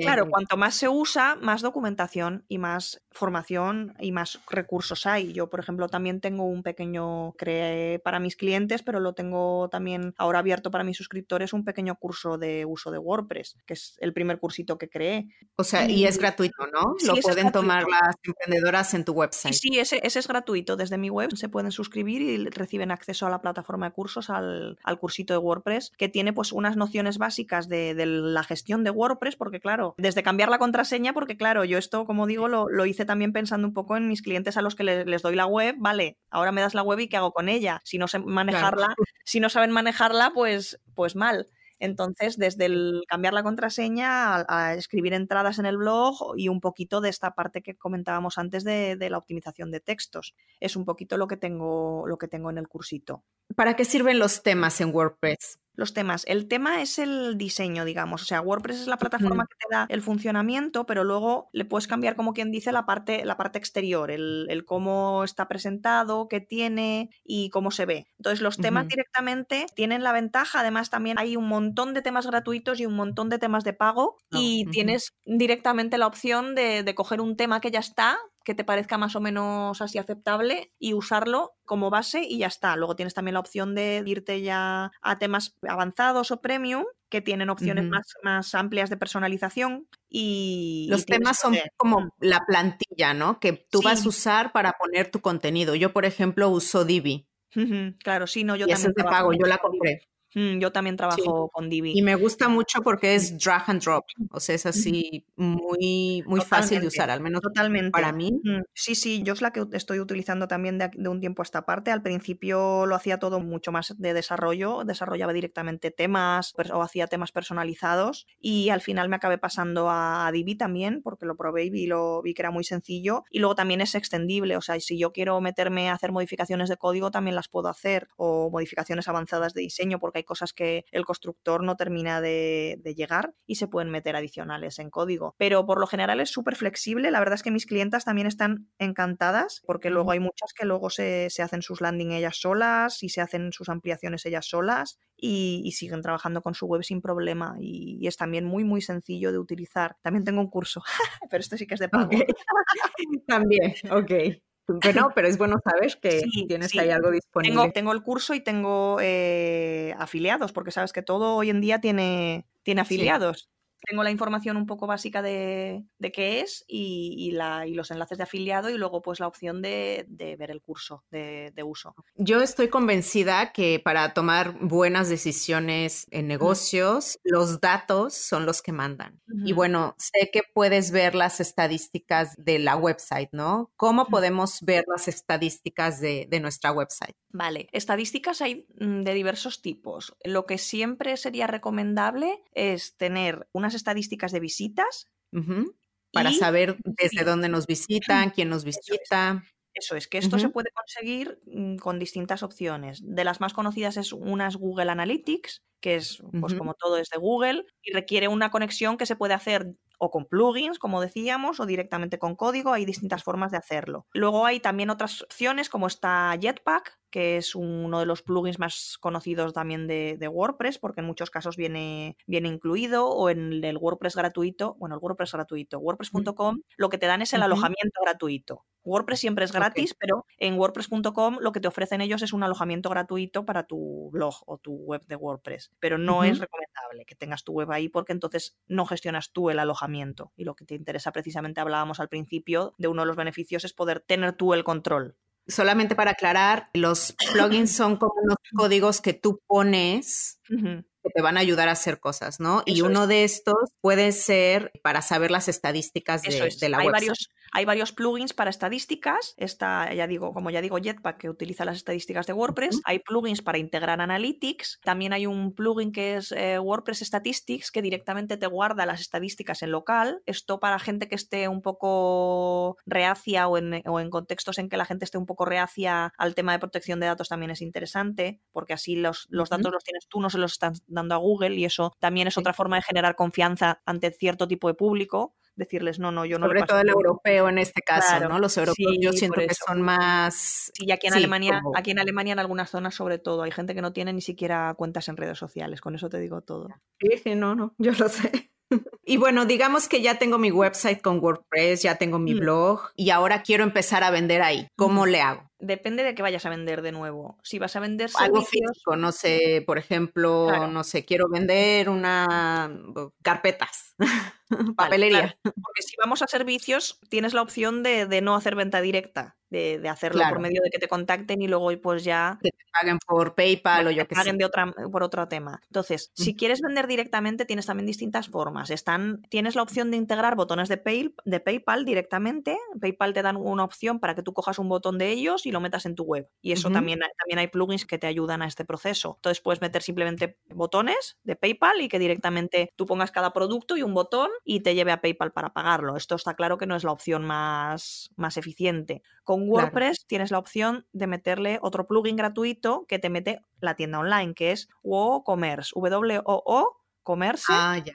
claro, cuanto más se usa, más documentación y más más formación y más recursos hay. Yo, por ejemplo, también tengo un pequeño, creé para mis clientes, pero lo tengo también ahora abierto para mis suscriptores, un pequeño curso de uso de WordPress, que es el primer cursito que creé. O sea, y es gratuito, ¿no? Lo pueden tomar las emprendedoras en tu website. Sí, ese, ese, es gratuito. Desde mi web se pueden suscribir y reciben acceso a la plataforma de cursos, al, al cursito de WordPress, que tiene pues unas nociones básicas de, de, la gestión de WordPress, porque claro, desde cambiar la contraseña, porque claro, yo esto, como digo, lo, lo hice también pensando un poco en mis clientes a los que les, les, doy la web, vale, ahora me das la web y qué hago con ella. Si no sé manejarla, si no saben manejarla, pues, pues mal. Entonces, desde el cambiar la contraseña a, escribir entradas en el blog y un poquito de esta parte que comentábamos antes de, de, la optimización de textos. Es un poquito lo que tengo, lo que tengo en el cursito. ¿Para qué sirven los temas en WordPress? Los temas. El tema es el diseño, digamos. O sea, WordPress es la plataforma que te da el funcionamiento, pero luego le puedes cambiar, como quien dice, la parte, la parte exterior, el, cómo está presentado, qué tiene y cómo se ve. Entonces, los temas directamente tienen la ventaja, además también hay un montón de temas gratuitos y un montón de temas de pago ah, y tienes directamente la opción de, de coger un tema que ya está, que te parezca más o menos así aceptable y usarlo como base y ya está. Luego tienes también la opción de irte ya a temas avanzados o premium que tienen opciones más, más, amplias de personalización y... Los temas son como la plantilla, ¿no? Que tú vas a usar para poner tu contenido. Yo, por ejemplo, uso Divi. Claro, sí, no, yo y también... pago, yo la compré. Mm, yo también trabajo con Divi. Y me gusta mucho porque es drag and drop, o sea, es así muy, muy fácil de usar, al menos Totalmente. para mí. Mm, sí, sí, yo es la que estoy utilizando también de, de, un tiempo a esta parte. Al principio lo hacía todo mucho más de desarrollo, desarrollaba directamente temas o hacía temas personalizados y al final me acabé pasando a Divi también porque lo probé y vi, lo, vi que era muy sencillo y luego también es extendible, o sea, si yo quiero meterme a hacer modificaciones de código también las puedo hacer o modificaciones avanzadas de diseño porque hay cosas que el constructor no termina de, llegar y se pueden meter adicionales en código. Pero por lo general es súper flexible. La verdad es que mis clientas también están encantadas porque luego hay muchas que luego se, hacen sus landing ellas solas y se hacen sus ampliaciones ellas solas y, siguen trabajando con su web sin problema. Y, es también muy, muy sencillo de utilizar. También tengo un curso, pero esto sí que es de pago. también, ok. Bueno, pero es bueno saber que tienes ahí algo disponible. Tengo, el curso y tengo eh, afiliados, porque sabes que todo hoy en día tiene, tiene afiliados tengo la información un poco básica de, qué es y, la, y, los enlaces de afiliado y luego pues la opción de, ver el curso de, uso. Yo estoy convencida que para tomar buenas decisiones en negocios, los datos son los que mandan. Y bueno, sé que puedes ver las estadísticas de la website, ¿no? ¿Cómo podemos ver las estadísticas de, nuestra website? Vale, estadísticas hay mm, de diversos tipos. Lo que siempre sería recomendable es tener una estadísticas de visitas. Para saber desde dónde nos visitan, quién nos visita. Eso es, que esto se puede conseguir mm, con distintas opciones. De las más conocidas es unas Google Analytics, que es, pues como todo es de Google, y requiere una conexión que se puede hacer o con plugins, como decíamos, o directamente con código. Hay distintas formas de hacerlo. Luego hay también otras opciones como está Jetpack, que es uno de los plugins más conocidos también de, WordPress, porque en muchos casos viene, viene incluido, o en el WordPress gratuito, bueno, el WordPress gratuito, WordPress.com, lo que te dan es el alojamiento gratuito. WordPress siempre es gratis, pero en WordPress.com lo que te ofrecen ellos es un alojamiento gratuito para tu blog o tu web de WordPress. Pero no es recomendable que tengas tu web ahí porque entonces no gestionas tú el alojamiento. Y lo que te interesa precisamente, hablábamos al principio, de uno de los beneficios es poder tener tú el control. Solamente para aclarar, los plugins son como unos códigos que tú pones que te van a ayudar a hacer cosas, ¿no? y uno de estos puede ser para saber las estadísticas de, de la Hay website. Varios, hay varios plugins para estadísticas. Está, ya digo, como ya digo, Jetpack que utiliza las estadísticas de WordPress. Hay plugins para integrar Analytics. También hay un plugin que es eh, WordPress Statistics que directamente te guarda las estadísticas en local. Esto para gente que esté un poco reacia o en, o en contextos en que la gente esté un poco reacia al tema de protección de datos también es interesante porque así los, los datos los tienes tú, no se los están dando a Google y eso también es otra forma de generar confianza ante cierto tipo de público decirles no, no, yo no. Sobre todo el europeo en este caso, ¿no? Los europeos yo siento que son más. Sí, y aquí en Alemania, aquí en Alemania en algunas zonas sobre todo, hay gente que no tiene ni siquiera cuentas en redes sociales, con eso te digo todo. Sí, sí, no, no, yo lo sé. Y bueno, digamos que ya tengo mi website con WordPress, ya tengo mi mm. blog y ahora quiero empezar a vender ahí. ¿Cómo le hago? Depende de qué vayas a vender de nuevo. Si vas a vender algo físico, no sé, por ejemplo, no sé, quiero vender una carpetas, papelería. Porque si vamos a servicios, tienes la opción de, de no hacer venta directa de, hacerlo por medio de que te contacten y luego pues ya... Que te paguen por PayPal o yo que paguen de otra, por otro tema. Entonces, si quieres vender directamente, tienes también distintas formas. Están, tienes la opción de integrar botones de, Pay, de PayPal directamente. PayPal te dan una opción para que tú cojas un botón de ellos y lo metas en tu web. Y eso también, también hay plugins que te ayudan a este proceso. Entonces puedes meter simplemente botones de PayPal y que directamente tú pongas cada producto y un botón y te lleve a PayPal para pagarlo. Esto está claro que no es la opción más, más eficiente. Con WordPress tienes la opción de meterle otro plugin gratuito que te mete la tienda online, que es WooCommerce, W-O-O Commerce. Ah, ya.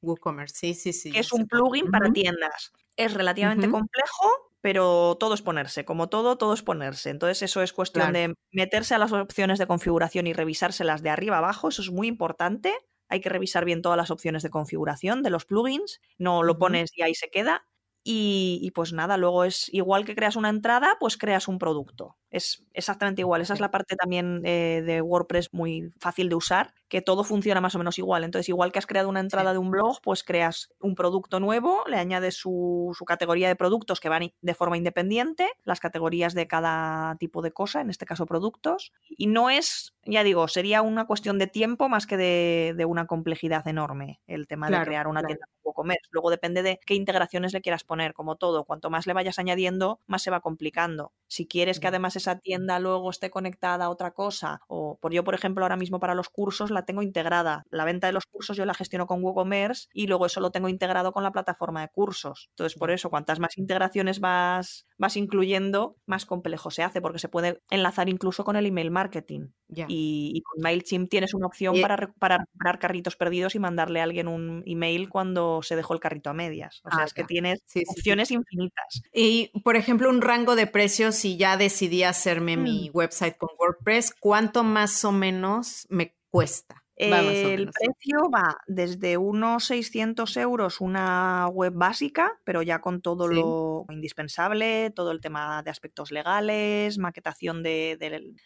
WooCommerce, sí, sí, sí. Que es un plugin para tiendas. Es relativamente complejo, pero todo es ponerse, como todo, todo es ponerse. Entonces eso es cuestión de meterse a las opciones de configuración y revisárselas de arriba abajo, eso es muy importante. Hay que revisar bien todas las opciones de configuración de los plugins, no lo pones y ahí se queda. Y, pues nada, luego es igual que creas una entrada, pues creas un producto. Es exactamente igual. Esa es la parte también eh, de WordPress muy fácil de usar, que todo funciona más o menos igual. Entonces, igual que has creado una entrada de un blog, pues creas un producto nuevo, le añades su, su, categoría de productos que van de forma independiente, las categorías de cada tipo de cosa, en este caso productos. Y no es, ya digo, sería una cuestión de tiempo más que de, de una complejidad enorme el tema de crear una tienda tienda WooCommerce. Luego depende de qué integraciones le quieras poner, como todo. Cuanto más le vayas añadiendo, más se va complicando. Si quieres que además esa tienda luego esté conectada a otra cosa, o por yo, por ejemplo, ahora mismo para los cursos la tengo integrada. La venta de los cursos yo la gestiono con WooCommerce y luego eso lo tengo integrado con la plataforma de cursos. Entonces, por eso, cuantas más integraciones vas, vas incluyendo, más complejo se hace, porque se puede enlazar incluso con el email marketing. Y, con MailChimp tienes una opción para, recuperar carritos perdidos y mandarle a alguien un email cuando se dejó el carrito a medias. O sea, ah, es que tienes opciones infinitas. Y, por ejemplo, un rango de precios, si ya decidí hacerme mi mm. website con WordPress, ¿cuánto más o menos me cuesta? el precio va desde unos 600 euros una web básica, pero ya con todo lo indispensable, todo el tema de aspectos legales, maquetación de,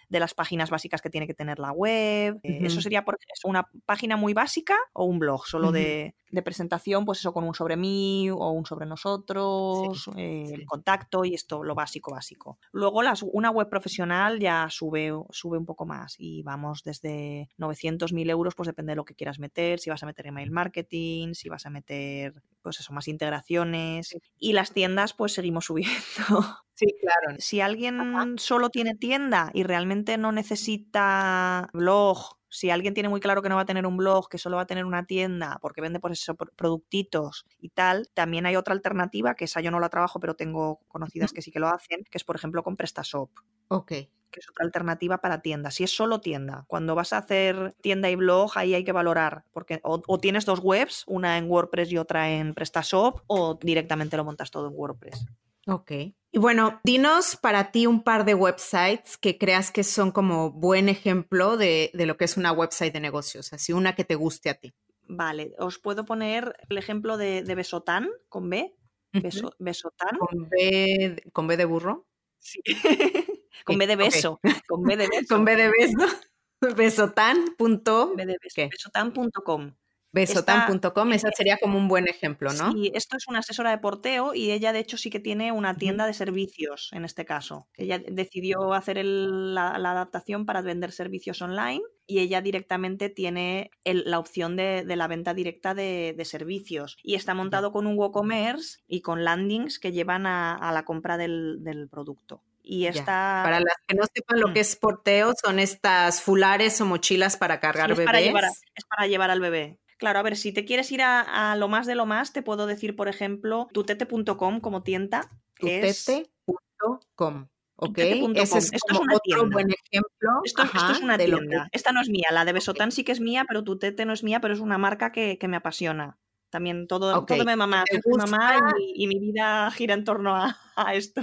las páginas básicas que tiene que tener la web. Eh, eso sería es una página muy básica o un blog solo de, de presentación, pues eso con un sobre mí o un sobre nosotros, eh, el contacto y esto, lo básico, básico. Luego las, una web profesional ya sube, sube un poco más y vamos desde 900, 1000 euros, pues depende de lo que quieras meter, si vas a meter email marketing, si vas a meter, pues eso, más integraciones. Y las tiendas, pues seguimos subiendo. Sí, claro. Si alguien solo tiene tienda y realmente no necesita blog Si alguien tiene muy claro que no va a tener un blog, que solo va a tener una tienda, porque vende por eso productitos y tal, también hay otra alternativa, que esa yo no la trabajo, pero tengo conocidas que sí que lo hacen, que es por ejemplo con PrestaShop. Ok. Que es otra alternativa para tienda. Si es solo tienda, cuando vas a hacer tienda y blog, ahí hay que valorar, porque o, o tienes dos webs, una en WordPress y otra en PrestaShop, o directamente lo montas todo en WordPress. Ok. Y bueno, dinos para ti un par de websites que creas que son como buen ejemplo de, lo que es una website de negocios, así una que te guste a ti. Vale, os puedo poner el ejemplo de, de Besotan con B. Besotan. ¿Con B, ¿Con B de burro? Sí. con B de beso. Con B de beso. con B de beso. Besotan.com. Besotan.com. Besotan.com, esa sería como un buen ejemplo, ¿no? Sí, esto es una asesora de porteo y ella de hecho sí que tiene una tienda de servicios en este caso. Ella decidió hacer la, adaptación para vender servicios online y ella directamente tiene la opción de, la venta directa de, servicios y está montado con un WooCommerce y con landings que llevan a, la compra del, producto. Y esta... Para las que no sepan lo mm. que es porteo, son estas fulares o mochilas para cargar bebés. es para llevar al bebé. Claro, a ver, si te quieres ir a, lo más de lo más, te puedo decir, por ejemplo, tutete.com como tienda. Tutete.com. Ok, Ese es esto es una otro buen ejemplo. Esto, es una tienda. Esta no es mía, la de Besotan sí que es mía, pero Tutete no es mía, pero es una marca que, me apasiona. También todo, todo me mamá, mamá y, mi vida gira en torno a, esto.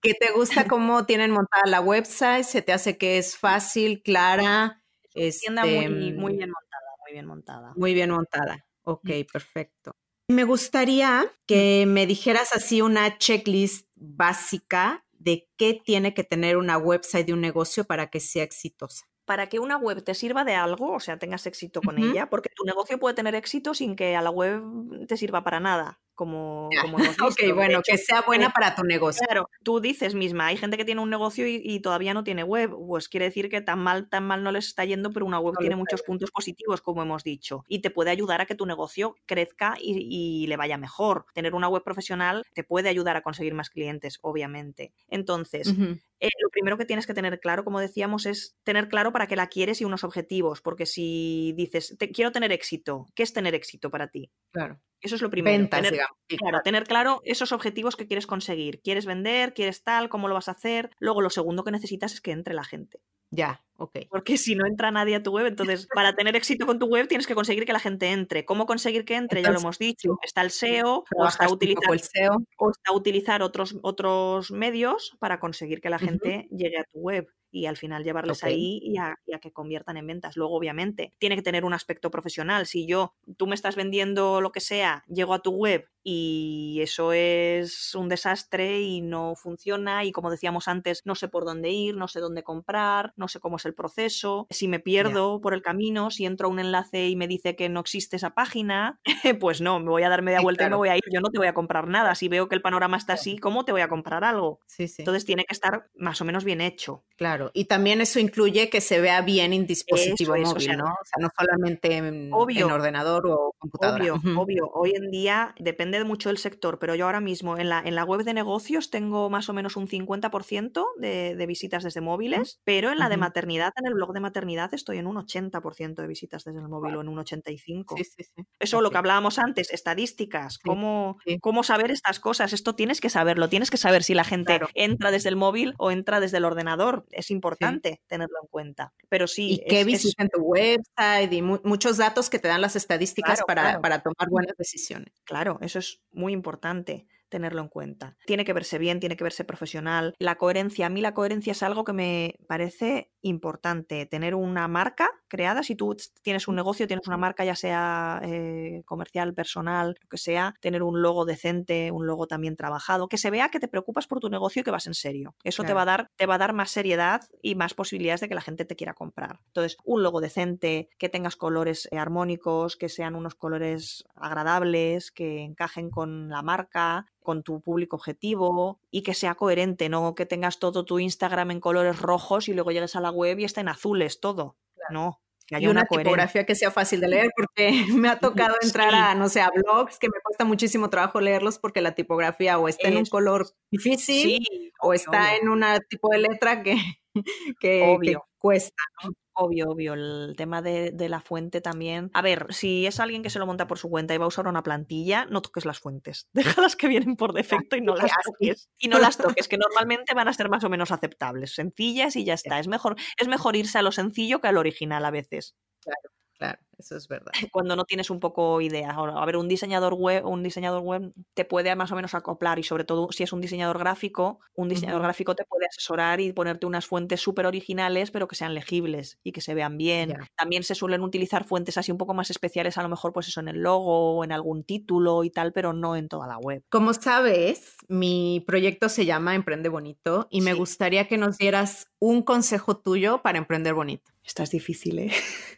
¿Qué te gusta cómo tienen montada la website? ¿Se te hace que es fácil, clara? Es tienda muy, muy bien montada muy bien montada. Muy bien montada. Ok, perfecto. Me gustaría que me dijeras así una checklist básica de qué tiene que tener una website de un negocio para que sea exitosa. Para que una web te sirva de algo, o sea, tengas éxito con ella, porque tu negocio puede tener éxito sin que a la web te sirva para nada como, como Ok, bueno, que sea buena para tu negocio. Claro, tú dices misma, hay gente que tiene un negocio y, todavía no tiene web, pues quiere decir que tan mal, tan mal no les está yendo, pero una web tiene muchos puntos positivos, como hemos dicho, y te puede ayudar a que tu negocio crezca y, le vaya mejor. Tener una web profesional te puede ayudar a conseguir más clientes, obviamente. Entonces, eh, lo primero que tienes que tener claro, como decíamos, es tener claro para qué la quieres y unos objetivos, porque si dices, te, quiero tener éxito, ¿qué es tener éxito para ti? Claro. Eso es lo primero. tener, Claro, tener claro esos objetivos que quieres conseguir. ¿Quieres vender? ¿Quieres tal? ¿Cómo lo vas a hacer? Luego, lo segundo que necesitas es que entre la gente. Ya, ok. Porque si no entra nadie a tu web, entonces para tener éxito con tu web tienes que conseguir que la gente entre. ¿Cómo conseguir que entre? ya lo hemos dicho. Está el SEO, o está, utilizar, el SEO. o está utilizar otros, otros medios para conseguir que la gente llegue a tu web y al final llevarles ahí y a, que conviertan en ventas. Luego, obviamente, tiene que tener un aspecto profesional. Si yo, tú me estás vendiendo lo que sea, llego a tu web y eso es un desastre y no funciona y como decíamos antes, no sé por dónde ir, no sé dónde comprar, no sé cómo es el proceso, si me pierdo por el camino, si entro a un enlace y me dice que no existe esa página, pues no, me voy a dar media vuelta y me voy a ir, yo no te voy a comprar nada, si veo que el panorama está así, ¿cómo te voy a comprar algo? Sí, sí. Entonces tiene que estar más o menos bien hecho. Claro, y también eso incluye que se vea bien en dispositivo móvil, ¿no? O sea, no solamente en, ordenador o computadora. Obvio, obvio. Hoy en día depende mucho el sector, pero yo ahora mismo en la, en la web de negocios tengo más o menos un 50% de, de, visitas desde móviles, pero en la de maternidad, en el blog de maternidad, estoy en un 80% de visitas desde el móvil o en un 85%. Sí, sí, sí. Eso lo que hablábamos antes, estadísticas, cómo, cómo saber estas cosas. Esto tienes que saberlo, tienes que saber si la gente entra desde el móvil o entra desde el ordenador. Es importante tenerlo en cuenta. Pero sí. Y qué visita en tu website y muchos datos que te dan las estadísticas para, para tomar buenas decisiones. Claro, eso es muy importante tenerlo en cuenta. Tiene que verse bien, tiene que verse profesional. La coherencia, a mí la coherencia es algo que me parece importante. Tener una marca creada, si tú tienes un negocio, tienes una marca ya sea eh, comercial, personal, lo que sea, tener un logo decente, un logo también trabajado, que se vea que te preocupas por tu negocio y que vas en serio. Eso te, va a dar, te va a dar más seriedad y más posibilidades de que la gente te quiera comprar. Entonces, un logo decente, que tengas colores eh, armónicos, que sean unos colores agradables, que encajen con la marca, con tu público objetivo y que sea coherente, no que tengas todo tu Instagram en colores rojos y luego llegues a la web y está en azules todo. No. Que haya y una, tipografía que sea fácil de leer, porque me ha tocado entrar a, no sé, a blogs que me cuesta muchísimo trabajo leerlos porque la tipografía o está en un color difícil o está en un tipo de letra que, que, cuesta, ¿no? Obvio, obvio. El tema de, la fuente también. A ver, si es alguien que se lo monta por su cuenta y va a usar una plantilla, no toques las fuentes. Déjalas que vienen por defecto y no las toques. Y no las toques, que normalmente van a ser más o menos aceptables, sencillas y ya está. Es mejor, es mejor irse a lo sencillo que al original a veces. Claro. Claro, eso es verdad. Cuando no tienes un poco idea. A ver, un diseñador web, un diseñador web te puede más o menos acoplar y sobre todo si es un diseñador gráfico, un diseñador gráfico te puede asesorar y ponerte unas fuentes súper originales, pero que sean legibles y que se vean bien. También se suelen utilizar fuentes así un poco más especiales, a lo mejor pues eso en el logo o en algún título y tal, pero no en toda la web. Como sabes, mi proyecto se llama Emprende Bonito y me gustaría que nos dieras un consejo tuyo para emprender bonito. Estás difícil, ¿eh?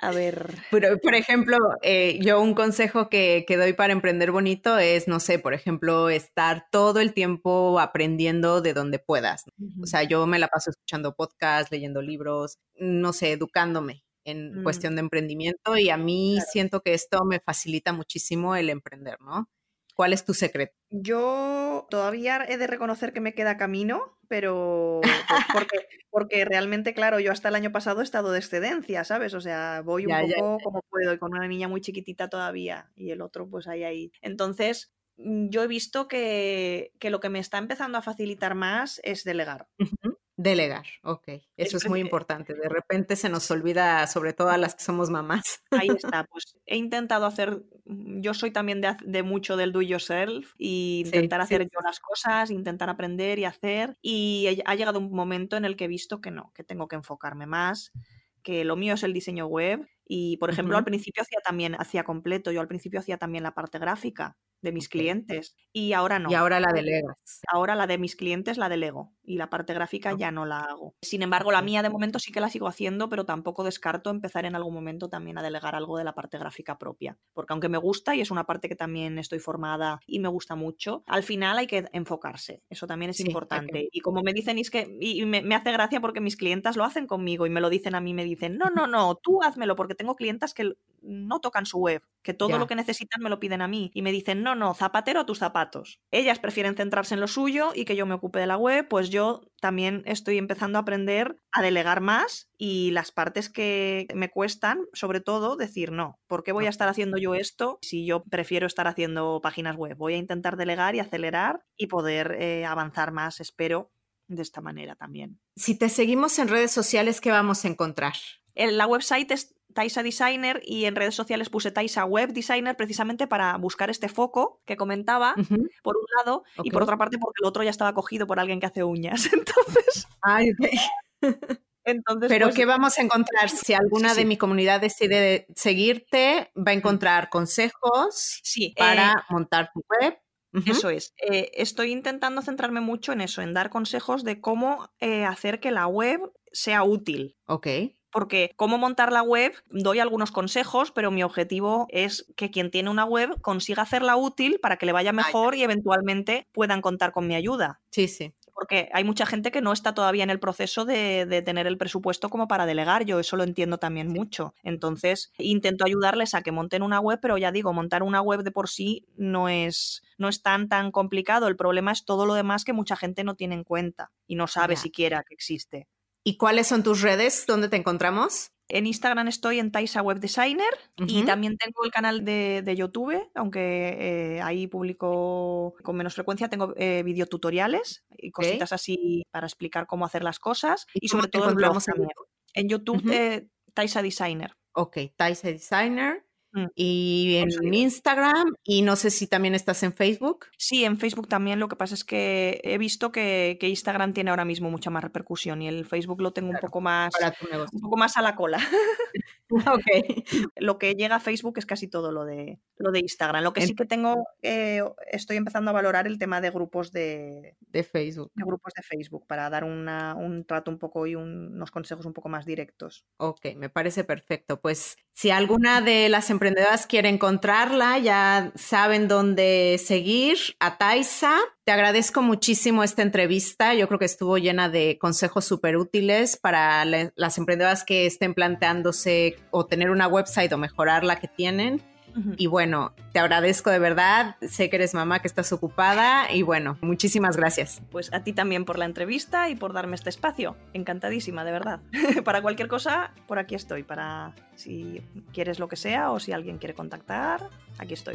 A ver. Pero, por ejemplo, eh, yo un consejo que, doy para emprender bonito es, no sé, por ejemplo, estar todo el tiempo aprendiendo de donde puedas. O sea, yo me la paso escuchando podcasts, leyendo libros, no sé, educándome en mm. cuestión de emprendimiento y a mí siento que esto me facilita muchísimo el emprender, ¿no? ¿Cuál es tu secreto? Yo todavía he de reconocer que me queda camino, pero porque, porque realmente, claro, yo hasta el año pasado he estado de excedencia, ¿sabes? O sea, voy un poco como puedo y con una niña muy chiquitita todavía y el otro pues ahí ahí. Entonces, mm, yo he visto que, que lo que me está empezando a facilitar más es delegar. Delegar, ok. Eso es muy importante. De repente se nos olvida, sobre todo a las que somos mamás. Ahí está. Pues he intentado hacer, mm, yo soy también de, mucho del do yourself y intentar hacer yo las cosas, intentar aprender y hacer. Y ha llegado un momento en el que he visto que no, que tengo que enfocarme más, que lo mío es el diseño web. Y, por ejemplo, al principio hacía también, hacía completo, yo al principio hacía también la parte gráfica de mis clientes y ahora no. Y ahora la delegas. Ahora la de mis clientes la delego y la parte gráfica ya no la hago. Sin embargo, la mía de momento sí que la sigo haciendo, pero tampoco descarto empezar en algún momento también a delegar algo de la parte gráfica propia, porque aunque me gusta y es una parte que también estoy formada y me gusta mucho, al final hay que enfocarse. Eso también es importante. Y como me dicen, es que y me, me hace gracia porque mis clientas lo hacen conmigo y me lo dicen a mí, me dicen, no, no, no, tú házmelo porque tengo clientas que no tocan su web, que todo lo que necesitan me lo piden a mí y me dicen, no, no, zapatero a tus zapatos. Ellas prefieren centrarse en lo suyo y que yo me ocupe de la web, pues yo también estoy empezando a aprender a delegar más y las partes que me cuestan, sobre todo, decir, no, ¿por qué voy a estar haciendo yo esto si yo prefiero estar haciendo páginas web? Voy a intentar delegar y acelerar y poder eh, avanzar más, espero, de esta manera también. Si te seguimos en redes sociales, ¿qué vamos a encontrar? La website es Taisa Designer y en redes sociales puse Taisa Web Designer precisamente para buscar este foco que comentaba, por un lado, y por otra parte porque el otro ya estaba cogido por alguien que hace uñas. Entonces. Ay, Entonces, Pero pues ¿qué vamos a encontrar? Si alguna de mi comunidad decide seguirte, va a encontrar consejos para eh, montar tu web. Eso es. Eh, estoy intentando centrarme mucho en eso, en dar consejos de cómo eh, hacer que la web sea útil. Ok porque cómo montar la web, doy algunos consejos, pero mi objetivo es que quien tiene una web consiga hacerla útil para que le vaya mejor y eventualmente puedan contar con mi ayuda. Sí, sí. Porque hay mucha gente que no está todavía en el proceso de, tener el presupuesto como para delegar. Yo eso lo entiendo también mucho. Entonces, intento ayudarles a que monten una web, pero ya digo, montar una web de por sí no es, no es tan tan complicado. El problema es todo lo demás que mucha gente no tiene en cuenta y no sabe siquiera que existe. ¿Y cuáles son tus redes? ¿Dónde te encontramos? En Instagram estoy en Taisa Web Designer y también tengo el canal de, YouTube, aunque eh, ahí publico con menos frecuencia. Tengo eh, videotutoriales y cositas así para explicar cómo hacer las cosas. Y, sobre todo en, en YouTube, eh, Taisa Designer. Ok, Taisa Designer. Mm. Y en Instagram, y no sé si también estás en Facebook. Sí, en Facebook también. Lo que pasa es que he visto que, Instagram tiene ahora mismo mucha más repercusión y el Facebook lo tengo un poco más un poco más a la cola. Lo que llega a Facebook es casi todo lo de lo de Instagram. Lo que sí que tengo, eh, estoy empezando a valorar el tema de grupos de, de Facebook. De grupos de Facebook para dar un trato un poco y unos consejos un poco más directos. Ok, me parece perfecto. Pues si alguna de las emprendedoras quiere encontrarla, ya saben dónde seguir a Taisa. Te agradezco muchísimo esta entrevista. Yo creo que estuvo llena de consejos súper útiles para las emprendedoras que estén planteándose o tener una website o mejorar la que tienen. Y bueno, te agradezco de verdad. Sé que eres mamá, que estás ocupada. Y bueno, muchísimas gracias. Pues a ti también por la entrevista y por darme este espacio. Encantadísima, de verdad. para cualquier cosa, por aquí estoy. Para si quieres lo que sea o si alguien quiere contactar, aquí estoy.